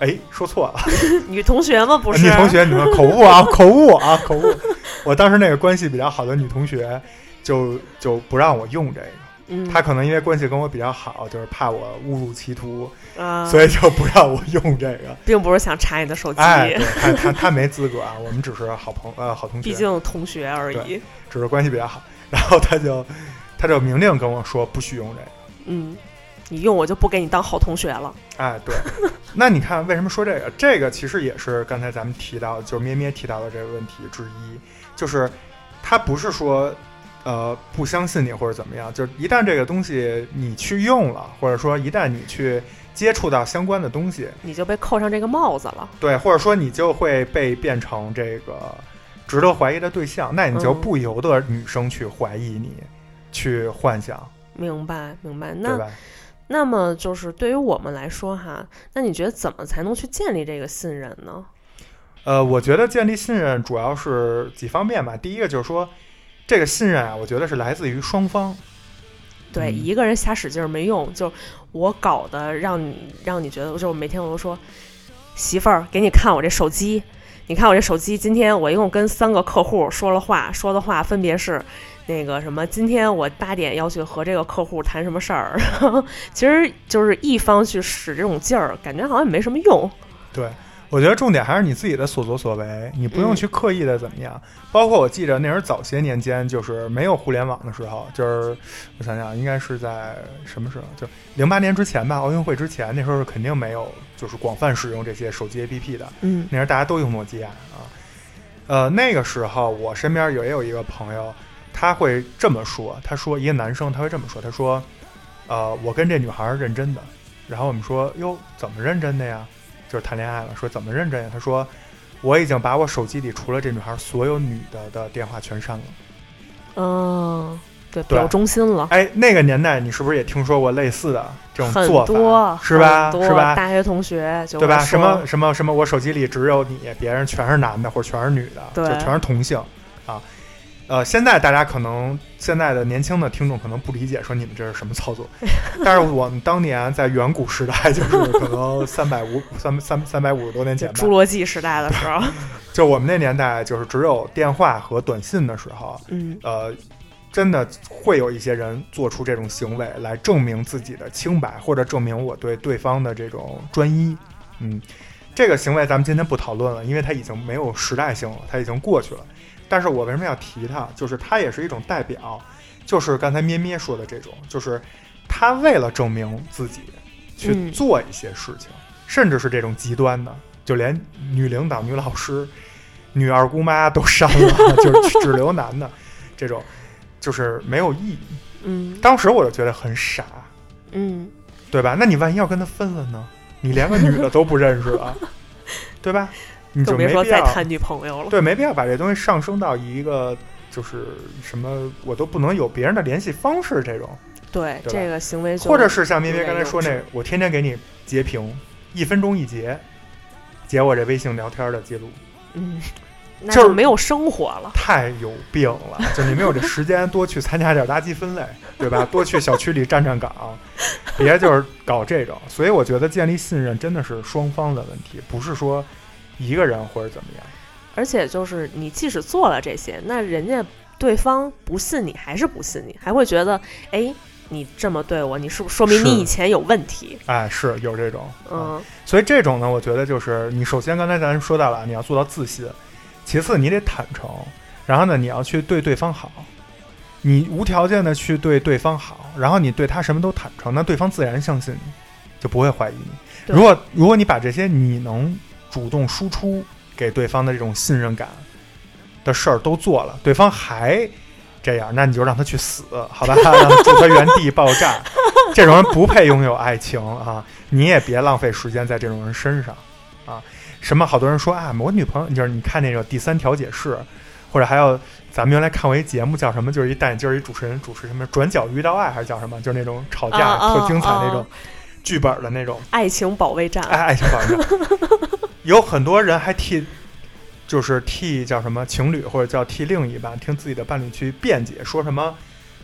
哎，说错了，[laughs] 女同学吗？不是，女同学，你们口误啊，[laughs] 口误啊，口误。我当时那个关系比较好的女同学，就就不让我用这个。嗯，她可能因为关系跟我比较好，就是怕我误入歧途，啊，所以就不让我用这个。并不是想查你的手机，她她她没资格啊，[laughs] 我们只是好朋呃好同学，毕竟同学而已。只是关系比较好。然后她就她就明令跟我说不许用这个。嗯，你用我就不给你当好同学了。哎，对。那你看，为什么说这个？这个其实也是刚才咱们提到，就是咩咩提到的这个问题之一，就是他不是说呃不相信你或者怎么样，就是一旦这个东西你去用了，或者说一旦你去接触到相关的东西，你就被扣上这个帽子了。对，或者说你就会被变成这个值得怀疑的对象，那你就嗯不由得女生去怀疑你，去幻想，明白，明白。对那吧？那么就是对于我们来说哈，那你觉得怎么才能去建立这个信任呢？呃，我觉得建立信任主要是几方面吧。第一个就是说，这个信任啊，我觉得是来自于双方。对，嗯一个人瞎使劲儿没用，就我搞的让你让你觉得，就是每天我都说，媳妇儿给你看我这手机，你看我这手机，今天我一共跟三个客户说了话，说的话分别是。那个什么，今天我八点要去和这个客户谈什么事儿，[laughs] 其实就是一方去使这种劲儿，感觉好像也没什么用。对，我觉得重点还是你自己的所作所为，你不用嗯去刻意的怎么样。包括我记着那时候早些年间，就是没有互联网的时候，就是我想想，应该是在什么时候？就零八年之前吧，奥运会之前，那时候是肯定没有就是广泛使用这些手机 APP 的。嗯那时候大家都用诺基亚啊。呃，那个时候我身边也有一个朋友，他会这么说，他说一个男生他会这么说，他说，呃，我跟这女孩儿认真的。然后我们说，哟，怎么认真的呀？就是谈恋爱了，说怎么认真呀？他说，我已经把我手机里除了这女孩儿所有女的的电话全删了。嗯，对，对表忠心了，哎，那个年代你是不是也听说过类似的这种做法？是吧？是吧？大学同学就对吧？什么什么什么，我手机里只有你，别人全是男的或者全是女的，就全是同性啊。呃，现在大家可能现在的年轻的听众可能不理解，说你们这是什么操作，[laughs] 但是我们当年在远古时代，就是可能三百五三三三百五十多年前侏，罗纪时代的时候，[laughs] 就我们那年代，就是只有电话和短信的时候，嗯呃，真的会有一些人做出这种行为来证明自己的清白，或者证明我对对方的这种专一。嗯，这个行为咱们今天不讨论了，因为它已经没有时代性了，它已经过去了。但是我为什么要提它？就是它也是一种代表，就是刚才咩咩说的这种，就是他为了证明自己去嗯做一些事情，甚至是这种极端的，就连女领导、女老师、女二姑妈都删了，[laughs] 就是只留男的，这种就是没有意义。嗯当时我就觉得很傻，嗯，对吧？那你万一要跟他分了呢？你连个女的都不认识了，[laughs] 对吧？你就更别说再谈女朋友了。对，没必要把这东西上升到一个就是什么我都不能有别人的联系方式这种，对，对这个行为就或者是像咩咩刚才说那我天天给你截屏，一分钟一截，截我这微信聊天的记录。嗯，那 [laughs] 就是就没有生活了。太有病了！就你没有这时间多去参加点垃圾分类，对吧？多去小区里站站岗，别就是搞这种。所以我觉得建立信任真的是双方的问题，不是说一个人或者怎么样。而且就是你即使做了这些，那人家对方不信你，还是不信你，还会觉得，哎，你这么对我，你是不是说明你以前有问题？哎，是有这种，嗯所以这种呢，我觉得就是你首先刚才咱说到了，你要做到自信，其次你得坦诚，然后呢，你要去对对方好，你无条件的去对对方好，然后你对他什么都坦诚，那对方自然相信你，就不会怀疑你。如果如果你把这些你能主动输出给对方的这种信任感的事儿都做了，对方还这样，那你就让他去死，好吧？[laughs] 让他原地爆炸。这种人不配拥有爱情啊！你也别浪费时间在这种人身上啊！什么好多人说啊，我女朋友就是你看那个第三调解室，或者还有咱们原来看过一节目叫什么，就是一戴眼镜儿一主持人主持什么转角遇到爱还是叫什么，就是那种吵架、特精彩那种啊剧本的那种爱情保卫战，爱 [laughs] 爱情保证，有很多人还替。就是替叫什么情侣或者叫替另一半听自己的伴侣去辩解，说什么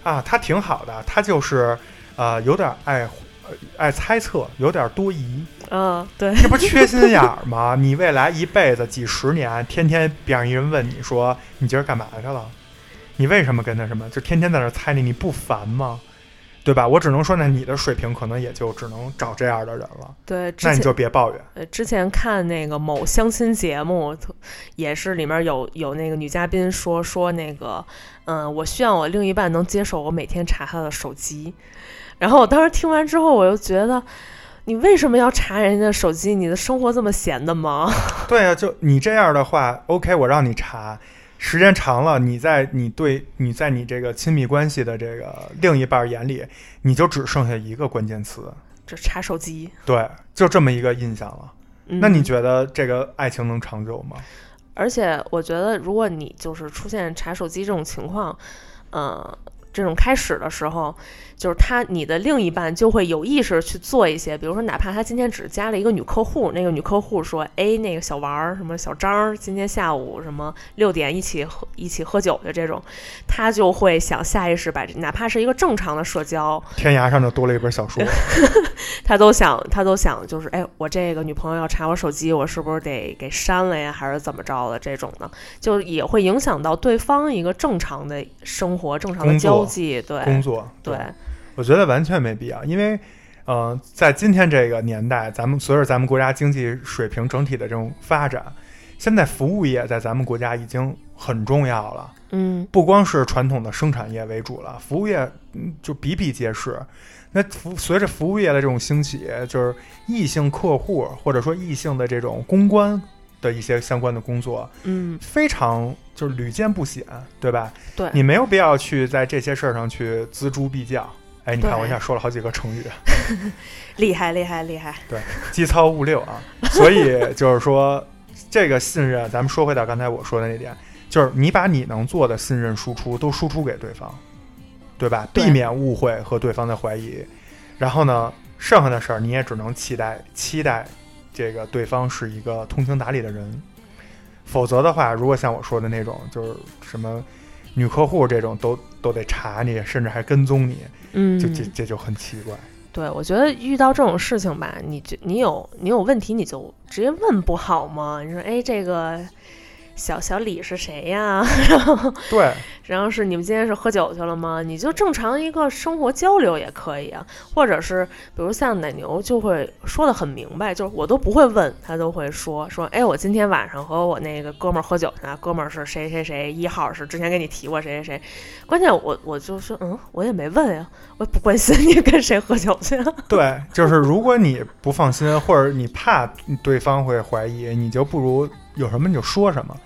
啊，他挺好的，他就是呃有点爱呃爱猜测，有点多疑，嗯，对，这不缺心眼儿吗？[laughs] 你未来一辈子几十年，天天别让一人问你说你今儿干嘛去了？你为什么跟他什么？就天天在那儿猜你，你不烦吗？对吧？我只能说，那你的水平可能也就只能找这样的人了，对，那你就别抱怨。呃，之前看那个某相亲节目，特也是里面有有那个女嘉宾说说那个，嗯，我希望我另一半能接受我每天查他的手机。然后我当时听完之后，我就觉得，你为什么要查人家的手机？你的生活这么闲的吗？[laughs] 对啊，就你这样的话，OK，我让你查，时间长了，你在你对你在你这个亲密关系的这个另一半眼里，你就只剩下一个关键词，就查手机，对，就这么一个印象了。嗯、那你觉得这个爱情能长久吗？而且我觉得，如果你就是出现查手机这种情况，呃，这种开始的时候，就是他你的另一半就会有意识去做一些，比如说哪怕他今天只加了一个女客户，那个女客户说，哎，那个小王儿什么小张儿今天下午什么六点一起喝一起喝酒的这种，他就会想下意识把这哪怕是一个正常的社交，天涯上就多了一本小说，[laughs] 他都想他都想就是，哎，我这个女朋友要查我手机，我是不是得给删了呀，还是怎么着的这种的，就也会影响到对方一个正常的生活、正常的工作交际，对工作，对。我觉得完全没必要，因为，呃，在今天这个年代，咱们随着咱们国家经济水平整体的这种发展，现在服务业在咱们国家已经很重要了。嗯不光是传统的生产业为主了，服务业嗯就比比皆是。那服随着服务业的这种兴起，就是异性客户或者说异性的这种公关的一些相关的工作，嗯，非常就是屡见不鲜，对吧？对，你没有必要去在这些事儿上去锱铢必较。哎，你看我一下说了好几个成语，[laughs] 厉害厉害厉害，对机操物六啊。所以就是说，这个信任，咱们说回到刚才我说的那点，就是你把你能做的信任输出都输出给对方，对吧？对避免误会和对方的怀疑。然后呢，剩下的事儿你也只能期待期待这个对方是一个通情达理的人。否则的话，如果像我说的那种，就是什么女客户这种都都得查你，甚至还跟踪你，嗯，就这这就很奇怪。对，我觉得遇到这种事情吧，你就你有你有问题，你就直接问不好吗？你说，哎，这个小小李是谁呀？[laughs] 对，然后是你们今天是喝酒去了吗？你就正常一个生活交流也可以啊，或者是比如像奶牛就会说的很明白，就是我都不会问他都会说说，哎，我今天晚上和我那个哥们儿喝酒去了，哥们儿是谁谁谁，一号是之前跟你提过谁谁谁，关键我我就说，嗯，我也没问呀，我也不关心你跟谁喝酒去啊。[laughs] 对，就是如果你不放心，或者你怕对方会怀疑，你就不如有什么你就说什么。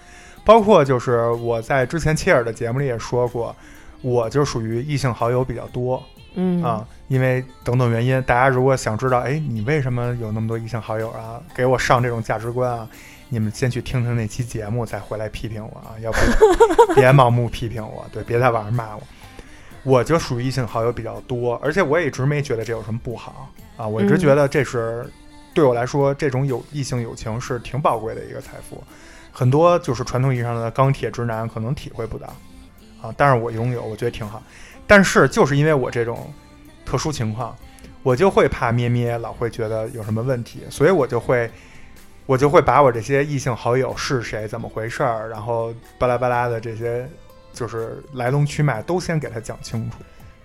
包括就是我在之前切尔的节目里也说过，我就属于异性好友比较多嗯啊，因为等等原因，大家如果想知道，哎，你为什么有那么多异性好友啊？给我上这种价值观啊，你们先去听听那期节目，再回来批评我啊，要不 [laughs] 别盲目批评我，对，别在网上骂我。我就属于异性好友比较多，而且我也一直没觉得这有什么不好啊，我一直嗯觉得这是、对我来说，这种有异性友情是挺宝贵的一个财富，很多就是传统意义上的钢铁直男可能体会不到啊，但是我拥有，我觉得挺好。但是就是因为我这种特殊情况，我就会怕咩咩老会觉得有什么问题，所以我就会。我就会把我这些异性好友是谁、怎么回事儿，然后巴拉巴拉的这些，就是来龙去脉都先给他讲清楚。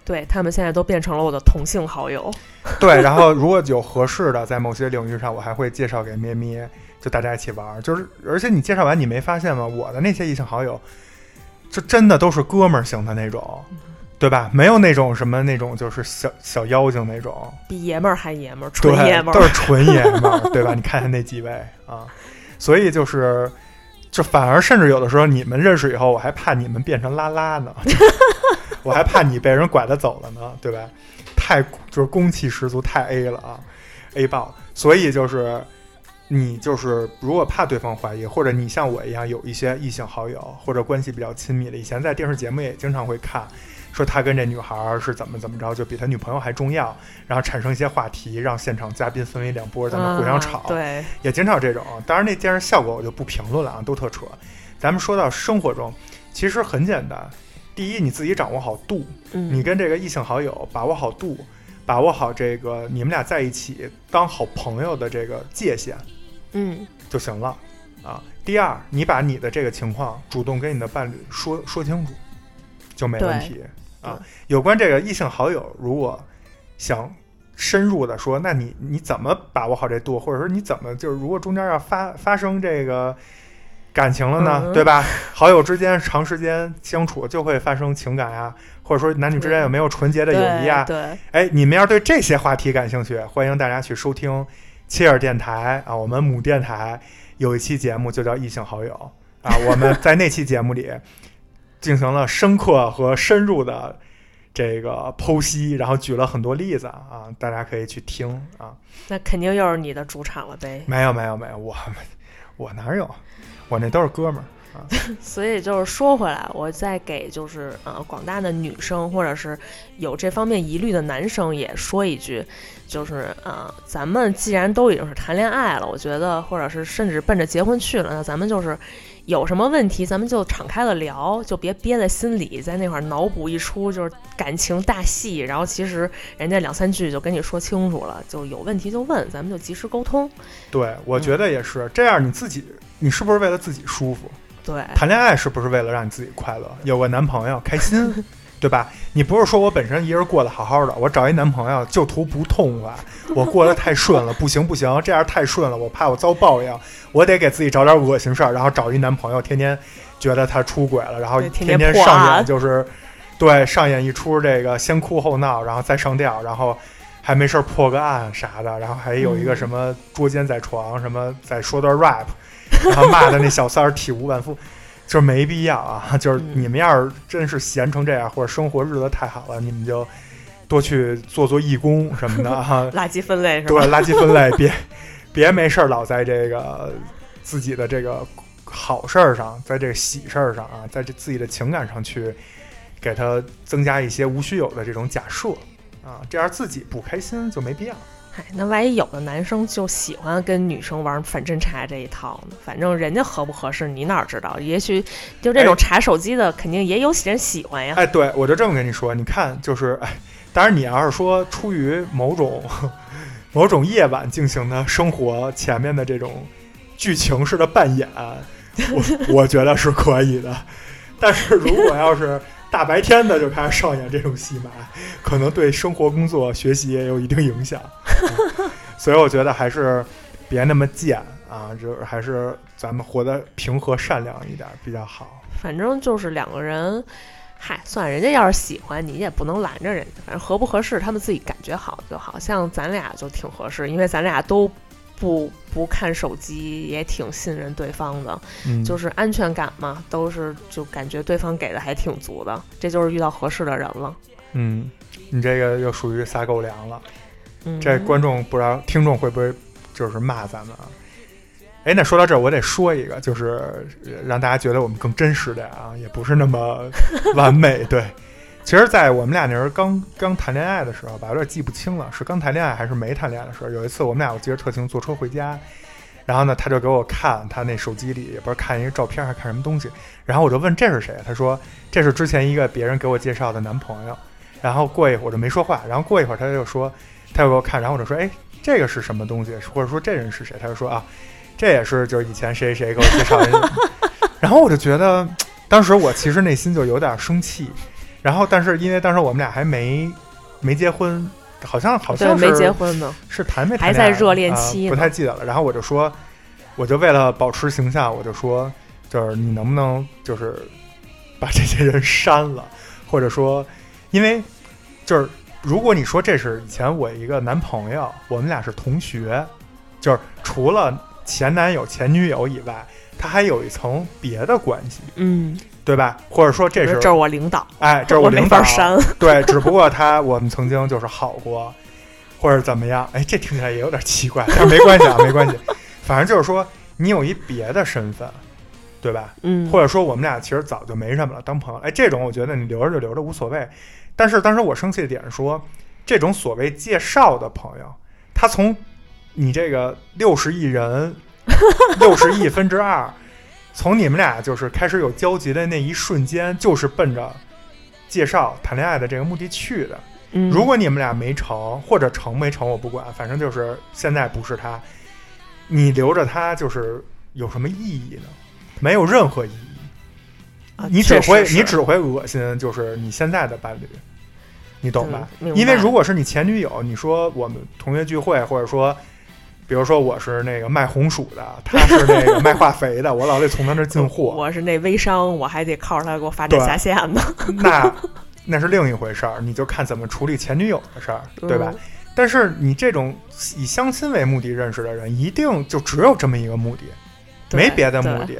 对他们现在都变成了我的同性好友。[laughs] 对，然后如果有合适的，在某些领域上，我还会介绍给咩咩，就大家一起玩儿。就是，而且你介绍完，你没发现吗？我的那些异性好友，就真的都是哥们儿型的那种，对吧？没有那种什么那种就是小小妖精那种，比爷们儿还爷们儿，纯爷们儿，都。是纯爷们儿，对吧？你看看那几位啊，所以就是。就反而甚至有的时候你们认识以后，我还怕你们变成拉拉呢，[laughs] 我还怕你被人拐着走了呢，对吧？太就是攻气十足，太 A 了啊，A 爆。所以就是你就是如果怕对方怀疑，或者你像我一样有一些异性好友或者关系比较亲密的，以前在电视节目也经常会看，说他跟这女孩儿是怎么怎么着，就比他女朋友还重要，然后产生一些话题，让现场嘉宾分为两波，咱们互相吵。啊对，也经常有这种。当然，那电视效果我就不评论了啊，都特扯。咱们说到生活中，其实很简单。第一，你自己掌握好度，嗯，你跟这个异性好友把握好度，把握好这个你们俩在一起当好朋友的这个界限嗯就行了啊。第二，你把你的这个情况主动跟你的伴侣说说清楚，就没问题啊。有关这个异性好友，如果想深入的说，那你你怎么把握好这度，或者说你怎么就是如果中间要发发生这个感情了呢，嗯对吧？好友之间长时间相处就会发生情感啊，或者说男女之间有没有纯洁的友谊啊？对对，哎，你们要是对这些话题感兴趣，欢迎大家去收听切尔电台啊，我们母电台有一期节目就叫《异性好友》啊，我们在那期节目里进行了深刻和深入的这个剖析，然后举了很多例子啊，大家可以去听啊。那肯定又是你的主场了呗。没有没有没有，我我哪有，我那都是哥们儿。[laughs] 所以就是说回来，我再给就是呃广大的女生或者是有这方面疑虑的男生也说一句，就是呃咱们既然都已经是谈恋爱了，我觉得或者是甚至奔着结婚去了，那咱们就是有什么问题咱们就敞开了聊，就别憋在心里，在那块儿脑补一出就是感情大戏，然后其实人家两三句就跟你说清楚了，就有问题就问，咱们就及时沟通。对，我觉得也是这样，你自己你是不是为了自己舒服？对，谈恋爱是不是为了让你自己快乐，有个男朋友开心，[laughs] 对吧？你不是说我本身一人过得好好的，我找一男朋友就图不痛快，我 [laughs] 过得太顺了，不行不行，这样太顺了，我怕我遭报应，我得给自己找点恶心事儿，然后找一男朋友，天天觉得他出轨了，然后天天上演就是对上演一出这个先哭后闹，然后再上吊，然后。还没事儿破个案啥的，然后还有一个嗯什么捉奸在床，什么再说段 rap，然后骂的那小三儿体无完肤，就是没必要啊！[laughs] 就是嗯你们要是真是闲成这样，或者生活日子太好了，你们就多去做做义工什么的啊。[laughs] 垃圾分类是吧对，垃圾分类，别别没事儿老在这个自己的这个好事儿上，在这个喜事儿上啊，在这自己的情感上去给他增加一些无需有的这种假设啊，这样自己不开心就没必要。哎，那万一有的男生就喜欢跟女生玩反侦查这一套呢？反正人家合不合适，你哪知道？也许就这种哎查手机的，肯定也有人喜欢呀。哎，对，我就这么跟你说，你看，就是哎，当然你要是说出于某种某种夜晚进行的生活前面的这种剧情式的扮演，我我觉得是可以的。但是如果要是大白天的就开始上演这种戏码，[laughs] 可能对生活、工作、学习也有一定影响。嗯 [laughs] 所以我觉得还是别那么贱啊，就是还是咱们活得平和善良一点比较好。反正就是两个人，嗨，算人家要是喜欢你，也不能拦着人家。反正合不合适，他们自己感觉好就好。像咱俩就挺合适，因为咱俩都不不看手机，也挺信任对方的，嗯，就是安全感嘛，都是就感觉对方给的还挺足的。这就是遇到合适的人了。嗯，你这个又属于撒狗粮了。嗯，这观众不知道听众会不会就是骂咱们啊？哎，那说到这儿，我得说一个，就是呃让大家觉得我们更真实点啊，也不是那么 [laughs] 完美。对，其实，在我们俩那时候刚刚谈恋爱的时候吧，有点记不清了，是刚谈恋爱还是没谈恋爱的时候。有一次我们俩我记得特清，坐车回家，然后呢，他就给我看他那手机里也不是看一个照片，还是看什么东西，然后我就问这是谁？他说这是之前一个别人给我介绍的男朋友。然后过一会儿我就没说话，然后过一会儿他就说，他又给我看，然后我就说，哎，这个是什么东西？或者说这人是谁？他就说啊，这也是就是以前谁谁给我介绍的。[laughs] 然后我就觉得，当时我其实内心就有点生气。然后，但是因为当时我们俩还没没结婚，好像好像是没结婚呢，是谈没谈还在热恋啊期呢。不太记得了。然后我就说，我就为了保持形象，我就说，就是你能不能就是把这些人删了，或者说，因为就是如果你说这是以前我一个男朋友，我们俩是同学，就是除了前男友、前女友以外，他还有一层别的关系，嗯，对吧？或者说这是这是我领导，哎，这是我没领导法删。[laughs] 对，只不过他我们曾经就是好过，或者怎么样？哎，这听起来也有点奇怪，但没关系啊，[laughs] 没关系。反正就是说，你有一别的身份，对吧？嗯，或者说我们俩其实早就没什么了，当朋友。哎，这种我觉得你留着就留着无所谓。但是当时我生气的点是说，这种所谓介绍的朋友，他从你这个六十亿人，[laughs] 六十亿分之二，从你们俩就是开始有交集的那一瞬间，就是奔着介绍谈恋爱的这个目的去的。嗯如果你们俩没成，或者成没成我不管，反正就是现在不是他，你留着他就是有什么意义呢？没有任何意义。啊你只会你只会恶心，就是你现在的伴侣，你懂吧？因为如果是你前女友，你说我们同学聚会，或者说，比如说我是那个卖红薯的，他是那个卖化肥的，我老得从他那儿进货，[laughs] 我是那微商，我还得靠着他给我发展下线呢，那那是另一回事儿，你就看怎么处理前女友的事儿，对吧？嗯但是你这种以相亲为目的认识的人，一定就只有这么一个目的，没别的目的。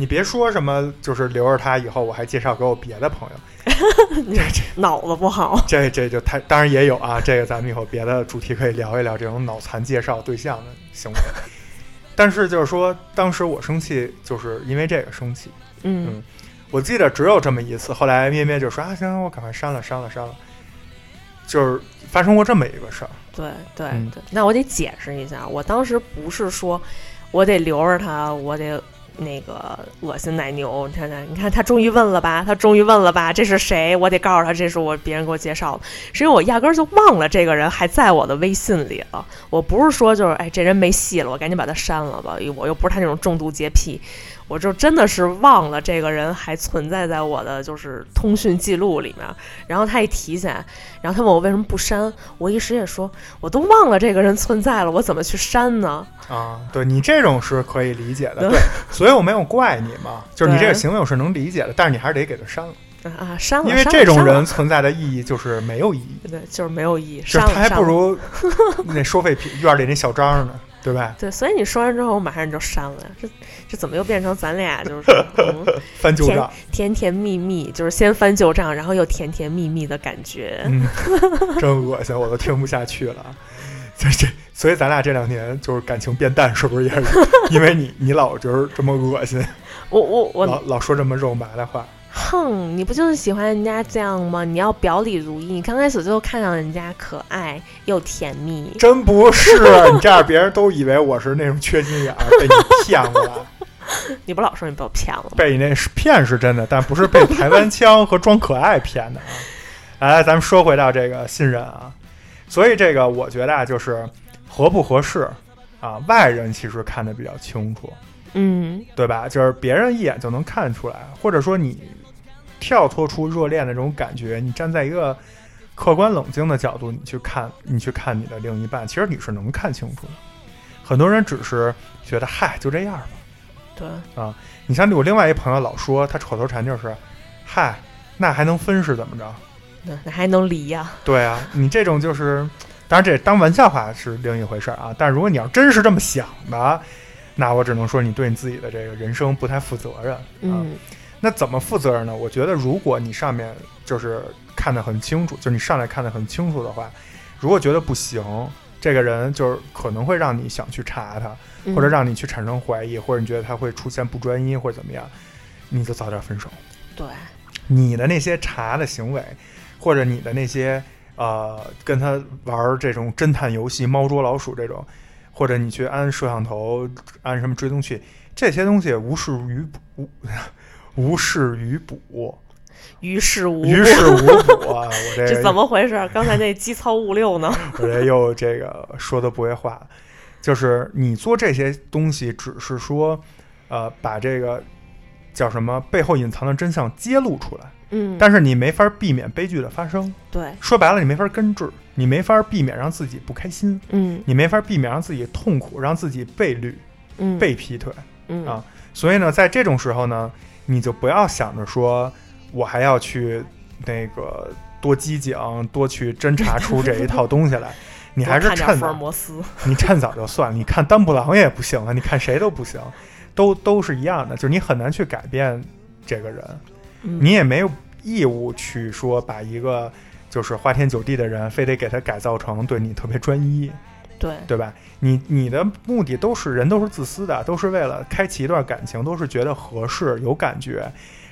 你别说什么，就是留着他以后我还介绍给我别的朋友，[laughs] 这脑子不好。这这就太当然也有啊，这个咱们以后别的主题可以聊一聊这种脑残介绍对象的行为。[laughs] 但是就是说，当时我生气，就是因为这个生气。嗯我记得只有这么一次，后来咩咩就说啊，行，我赶快删了，删了，删了。就是发生过这么一个事儿，对对嗯对，那我得解释一下，我当时不是说我得留着他，我得那个恶心奶牛，你看看，你看他终于问了吧，他终于问了吧，这是谁？我得告诉他这是我别人给我介绍的，是因为我压根儿就忘了这个人还在我的微信里了。我不是说就是哎这人没戏了，我赶紧把他删了吧，我又不是他那种重度洁癖。我就真的是忘了这个人还存在在我的就是通讯记录里面，然后他一提起来，然后他问我为什么不删，我一时也说，我都忘了这个人存在了，我怎么去删呢？啊，对你这种是可以理解的，对，所以我没有怪你嘛，就是你这个行为我是能理解的，但是你还是得给他删了，啊，删了，因为这种人存在的意义就是没有意义，对，就是没有意义，就是删了，他还不如 [laughs] 那收废品院里那小张呢，对吧？对，所以你说完之后，我马上就删了呀。这这怎么又变成咱俩 [laughs] 就是嗯 [laughs] 翻旧账，甜甜蜜蜜，就是先翻旧账，然后又甜甜蜜蜜的感觉？嗯，[laughs] 真恶心，我都听不下去了。这这，所以咱俩这两年就是感情变淡，是不是也是因为你你老就是这么恶心，我我我老老说这么肉麻的话？哼，你不就是喜欢人家这样吗？你要表里如一，你刚开始就看上人家可爱又甜蜜，真不是，你这样别人都以为我是那种缺心眼儿，被你骗过来。[laughs] 你不老说你被我骗了吗？被你那是骗是真的，但不是被台湾腔和装可爱骗的啊。来，[laughs] 咱们说回到这个信任啊，所以这个我觉得啊，就是合不合适啊，外人其实看得比较清楚，嗯对吧？就是别人一眼就能看出来，或者说你跳脱出热恋的这种感觉，你站在一个客观冷静的角度，你去看，你去看你的另一半，其实你是能看清楚的。很多人只是觉得嗨，就这样吧。对啊，你像我另外一朋友老说，他口头禅就是“嗨，那还能分是怎么着那，那还能离呀、？”对啊，你这种就是，当然这当玩笑话是另一回事儿啊。但如果你要真是这么想的，那我只能说你对你自己的这个人生不太负责任啊。嗯那怎么负责任呢？我觉得如果你上面就是看得很清楚，就是你上来看得很清楚的话，如果觉得不行，这个人就是可能会让你想去查他，嗯，或者让你去产生怀疑，或者你觉得他会出现不专一或者怎么样，你就早点分手。对，你的那些查的行为，或者你的那些呃跟他玩这种侦探游戏、猫捉老鼠这种，或者你去安摄像头、安什么追踪器，这些东西无事于无无事于补，于事无于。事无补啊！[laughs] 我这这怎么回事？刚才那机操物六呢？[laughs] 我这又这个说的不会话，就是你做这些东西，只是说，呃，把这个叫什么背后隐藏的真相揭露出来，嗯，但是你没法避免悲剧的发生。对，说白了，你没法根治，你没法避免让自己不开心，嗯你没法避免让自己痛苦，让自己被绿、嗯，被劈腿。嗯啊所以呢，在这种时候呢，你就不要想着说我还要去那个多机警，多去侦查出这一套东西来。[laughs] 你还是趁早，摩斯。你趁早就算了。你看丹布朗也不行了，你看谁都不行，都都是一样的，就是你很难去改变这个人，嗯你也没有义务去说把一个就是花天酒地的人，非得给他改造成对你特别专一。对对吧？你你的目的都是人都是自私的，都是为了开启一段感情，都是觉得合适、有感觉，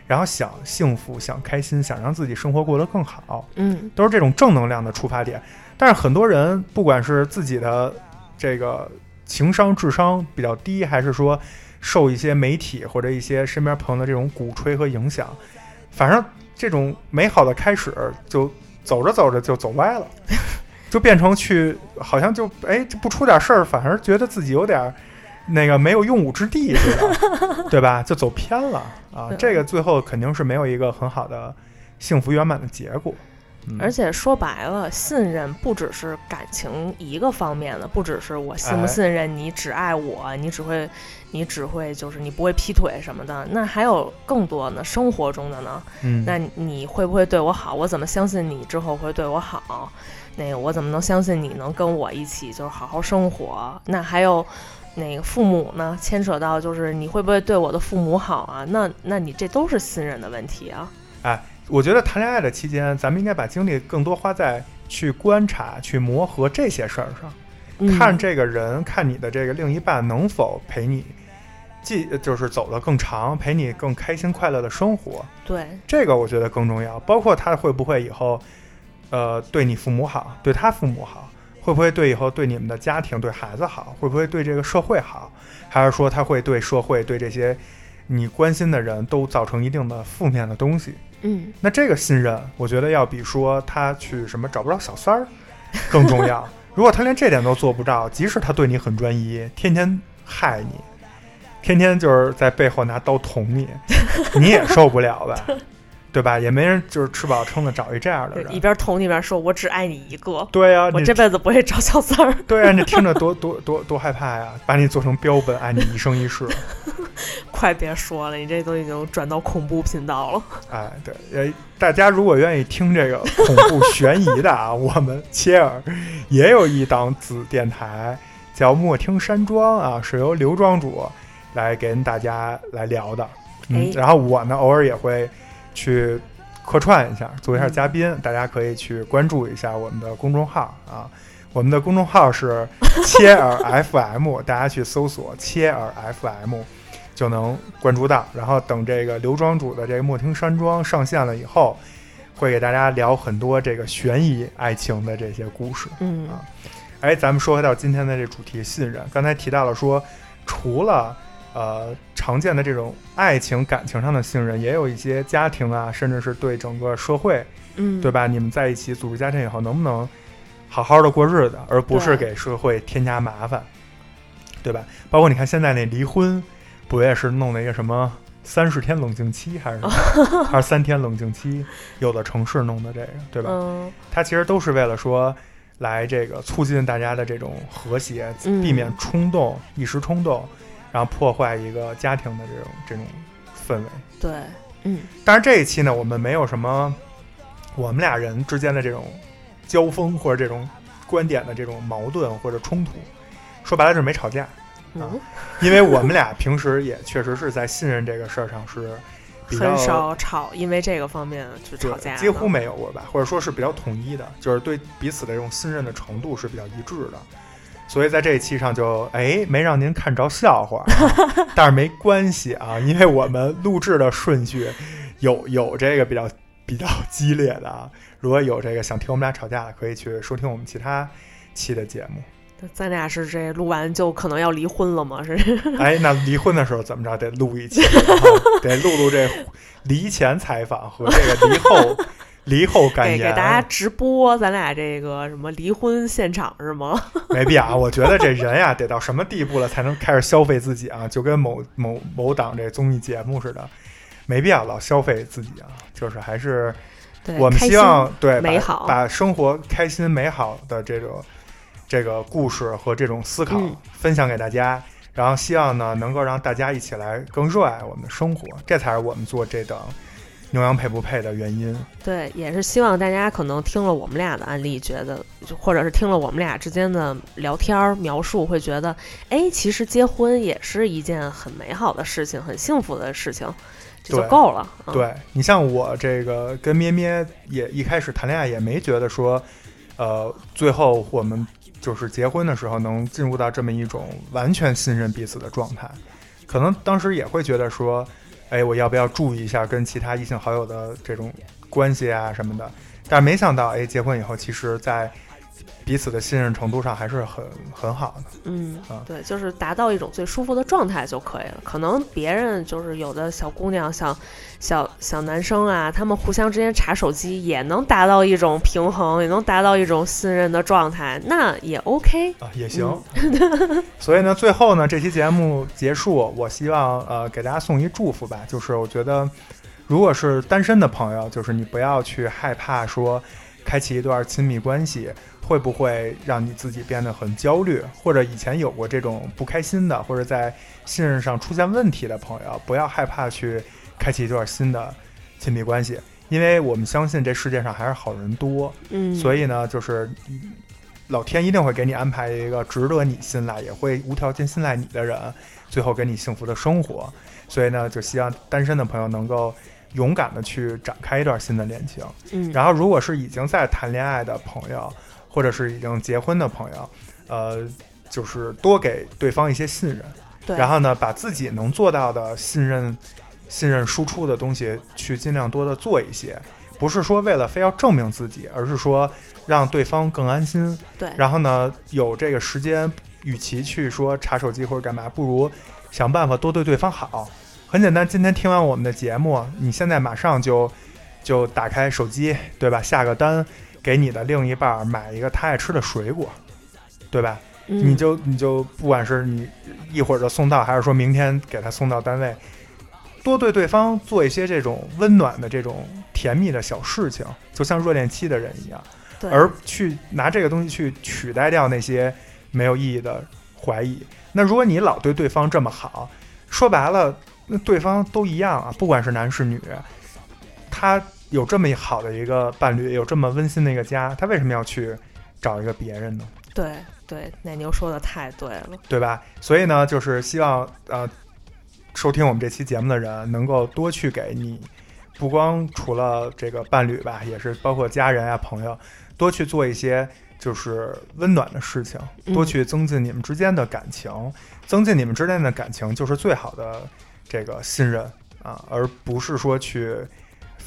然后想幸福、想开心、想让自己生活过得更好，嗯都是这种正能量的出发点。但是很多人，不管是自己的这个情商、智商比较低，还是说受一些媒体或者一些身边朋友的这种鼓吹和影响，反正这种美好的开始就走着走着就走歪了。就变成去，好像就哎，这不出点事儿，反而觉得自己有点儿那个没有用武之地似的，[laughs] 对吧？就走偏了啊！这个最后肯定是没有一个很好的幸福圆满的结果。嗯而且说白了，信任不只是感情一个方面的，不只是我信不哎信任你，只爱我，你只会，你只会就是你不会劈腿什么的，那还有更多呢，生活中的呢，嗯，那你会不会对我好？我怎么相信你之后会对我好？那个我怎么能相信你能跟我一起就是好好生活？那还有那个父母呢？牵扯到就是你会不会对我的父母好啊？那那你这都是信任的问题啊。哎我觉得谈恋爱的期间，咱们应该把精力更多花在去观察、去磨合这些事儿上。嗯、看这个人，看你的这个另一半能否陪你，既就是走得更长，陪你更开心快乐的生活，对，这个我觉得更重要。包括他会不会以后，呃，对你父母好，对他父母好，会不会对以后对你们的家庭、对孩子好，会不会对这个社会好，还是说他会对社会、对这些你关心的人都造成一定的负面的东西？嗯，那这个信任，我觉得要比说他去什么找不着小三儿更重要。如果他连这点都做不到，即使他对你很专一，天天害你，天天就是在背后拿刀捅你，你也受不了吧？[laughs] 对吧？也没人就是吃饱撑的找一这样的人，一。边捅一边说，我只爱你一个，对呀、你我这辈子不会找小三儿。对呀、你听着 [laughs] 多多多多害怕呀！把你做成标本，爱你一生一世。[laughs] 快别说了，你这都已经转到恐怖频道了。[laughs] 哎，对，呃，大家如果愿意听这个恐怖悬疑的啊，我们切尔也有一档子电台叫《莫听山庄》啊，是由刘庄主来跟大家来聊的。嗯哎，然后我呢，偶尔也会去客串一下，做一下嘉宾，大家可以去关注一下我们的公众号啊。我们的公众号是 [laughs] 切尔 FM，大家去搜索切尔 FM 就能关注到。然后等这个刘庄主的这个莫听山庄上线了以后，会给大家聊很多这个悬疑爱情的这些故事。嗯啊哎，咱们说回到今天的这主题信任，刚才提到了说，除了呃常见的这种爱情感情上的信任，也有一些家庭啊，甚至是对整个社会，嗯，对吧？你们在一起组织家庭以后，能不能好好的过日子，而不是给社会添加麻烦，对吧？包括你看现在那离婚，不也是弄了一个什么三十天冷静期，还是什么 [laughs] 还是三天冷静期？有的城市弄的这个，对吧？嗯，它其实都是为了说来这个促进大家的这种和谐，嗯避免冲动、一时冲动，然后破坏一个家庭的这种这种氛围。对，嗯但是这一期呢，我们没有什么我们俩人之间的这种交锋或者这种观点的这种矛盾或者冲突，说白了就是没吵架，嗯，因为我们俩平时也确实是在信任这个事儿上是比较很少吵，因为这个方面去吵架，几乎没有过吧，或者说是比较统一的，就是对彼此的这种信任的程度是比较一致的。所以在这一期上就哎没让您看着笑话、啊，[laughs] 但是没关系啊，因为我们录制的顺序有有这个比较比较激烈的啊。如果有这个想听我们俩吵架的，可以去收听我们其他期的节目。咱俩是这录完就可能要离婚了吗？是？[laughs] 哎，那离婚的时候怎么着得录一期，啊得录录这离前采访和这个离后离后感言。给给大家直播咱俩这个什么离婚现场是吗？[laughs] 没必要啊，我觉得这人呀，得到什么地步了才能开始消费自己啊？就跟某某某档这综艺节目似的，没必要老消费自己啊。就是还是，我们希望对美好把生活开心美好的这种这个故事和这种思考嗯分享给大家，然后希望呢能够让大家一起来更热爱我们的生活，这才是我们做这档牛羊配不配的原因。对，也是希望大家可能听了我们俩的案例，觉得就或者是听了我们俩之间的聊天儿描述，会觉得，哎，其实结婚也是一件很美好的事情，很幸福的事情，这就够了。嗯、对你像我这个跟咩咩也一开始谈恋爱也没觉得说，呃，最后我们就是结婚的时候能进入到这么一种完全信任彼此的状态，可能当时也会觉得说，哎，我要不要注意一下跟其他异性好友的这种关系啊什么的，但是没想到，哎，结婚以后其实在彼此的信任程度上还是很很好的。嗯啊，对，就是达到一种最舒服的状态就可以了。可能别人就是有的小姑娘、小小小男生啊，他们互相之间查手机也能达到一种平衡，也能达到一种信任的状态，那也 OK。啊，也行。嗯所以呢，最后呢，这期节目结束，我希望呃给大家送一祝福吧，就是我觉得，如果是单身的朋友，就是你不要去害怕说开启一段亲密关系会不会让你自己变得很焦虑，或者以前有过这种不开心的，或者在信任上出现问题的朋友，不要害怕去开启一段新的亲密关系，因为我们相信这世界上还是好人多，嗯，所以呢，就是嗯老天一定会给你安排一个值得你信赖，也会无条件信赖你的人，最后给你幸福的生活。所以呢，就希望单身的朋友能够勇敢的去展开一段新的恋情。嗯，然后，如果是已经在谈恋爱的朋友，或者是已经结婚的朋友，呃，就是多给对方一些信任，对，然后呢，把自己能做到的信任、信任输出的东西，去尽量多的做一些，不是说为了非要证明自己，而是说让对方更安心。对，然后呢，有这个时间，与其去说查手机或者干嘛，不如想办法多对对方好。很简单，今天听完我们的节目，你现在马上就就打开手机，对吧？下个单，给你的另一半儿买一个他爱吃的水果，对吧？嗯你就你就不管是你一会儿就送到，还是说明天给他送到单位，多对对方做一些这种温暖的这种甜蜜的小事情，就像热恋期的人一样，而去拿这个东西去取代掉那些没有意义的怀疑。那如果你老对对方这么好，说白了，那对方都一样啊，不管是男是女，他有这么好的一个伴侣，有这么温馨的一个家，他为什么要去找一个别人呢？对对，奶牛说的太对了。对吧？所以呢，就是希望呃，收听我们这期节目的人能够多去给你，不光除了这个伴侣吧，也是包括家人啊、朋友，多去做一些就是温暖的事情，嗯多去增进你们之间的感情，增进你们之间的感情就是最好的这个信任啊，而不是说去。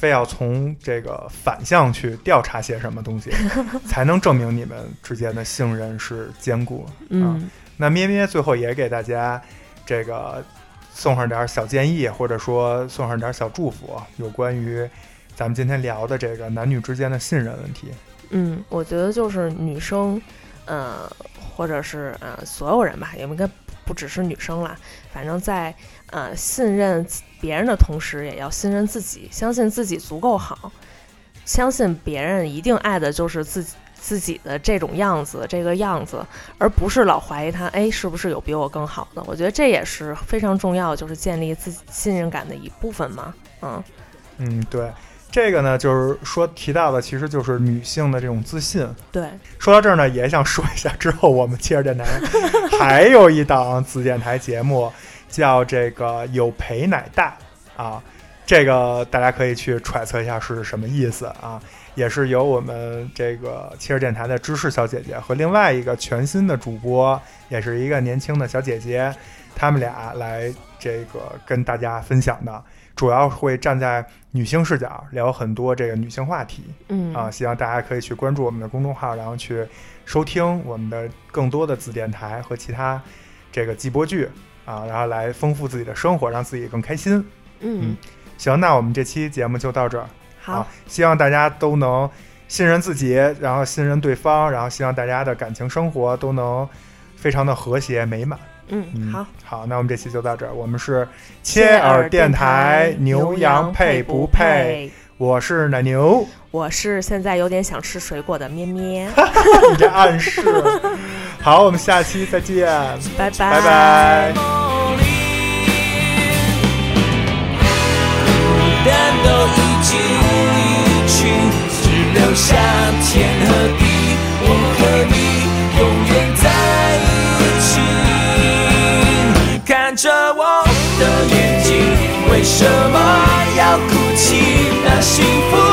非要从这个反向去调查些什么东西，[laughs] 才能证明你们之间的信任是坚固的。嗯，那咩咩最后也给大家这个送上点儿小建议，或者说送上点儿小祝福，有关于咱们今天聊的这个男女之间的信任问题。嗯，我觉得就是女生，呃，或者是呃所有人吧，也应该不只是女生啦，反正在呃信任别人的同时，也要信任自己，相信自己足够好，相信别人一定爱的就是自己。自己的这种样子，这个样子，而不是老怀疑他，哎，是不是有比我更好的？我觉得这也是非常重要，就是建立自己信任感的一部分嘛。嗯，嗯，对，这个呢，就是说提到的，其实就是女性的这种自信。对，说到这儿呢，也想说一下，之后我们切尔电台还有一档子电台节目，叫这个有陪奶大啊，这个大家可以去揣测一下是什么意思啊。也是由我们这个切尔电台的知识小姐姐和另外一个全新的主播，也是一个年轻的小姐姐，他们俩来这个跟大家分享的，主要会站在女性视角聊很多这个女性话题。嗯啊，希望大家可以去关注我们的公众号，然后去收听我们的更多的子电台和其他这个季播剧啊，然后来丰富自己的生活，让自己更开心。嗯，行，那我们这期节目就到这儿。好啊，，希望大家都能信任自己，然后信任对方，然后希望大家的感情生活都能非常的和谐美满。嗯，嗯，好。好，那我们这期就到这儿。我们是切耳电台，牛羊配不配？？我是奶牛。我是现在有点想吃水果的咩咩，[laughs] 你这暗示。好，我们下期再见，拜拜拜拜。孤单都已经离去，只留下天和地，我和你永远在一起。看着我的眼睛，为什么要 assim.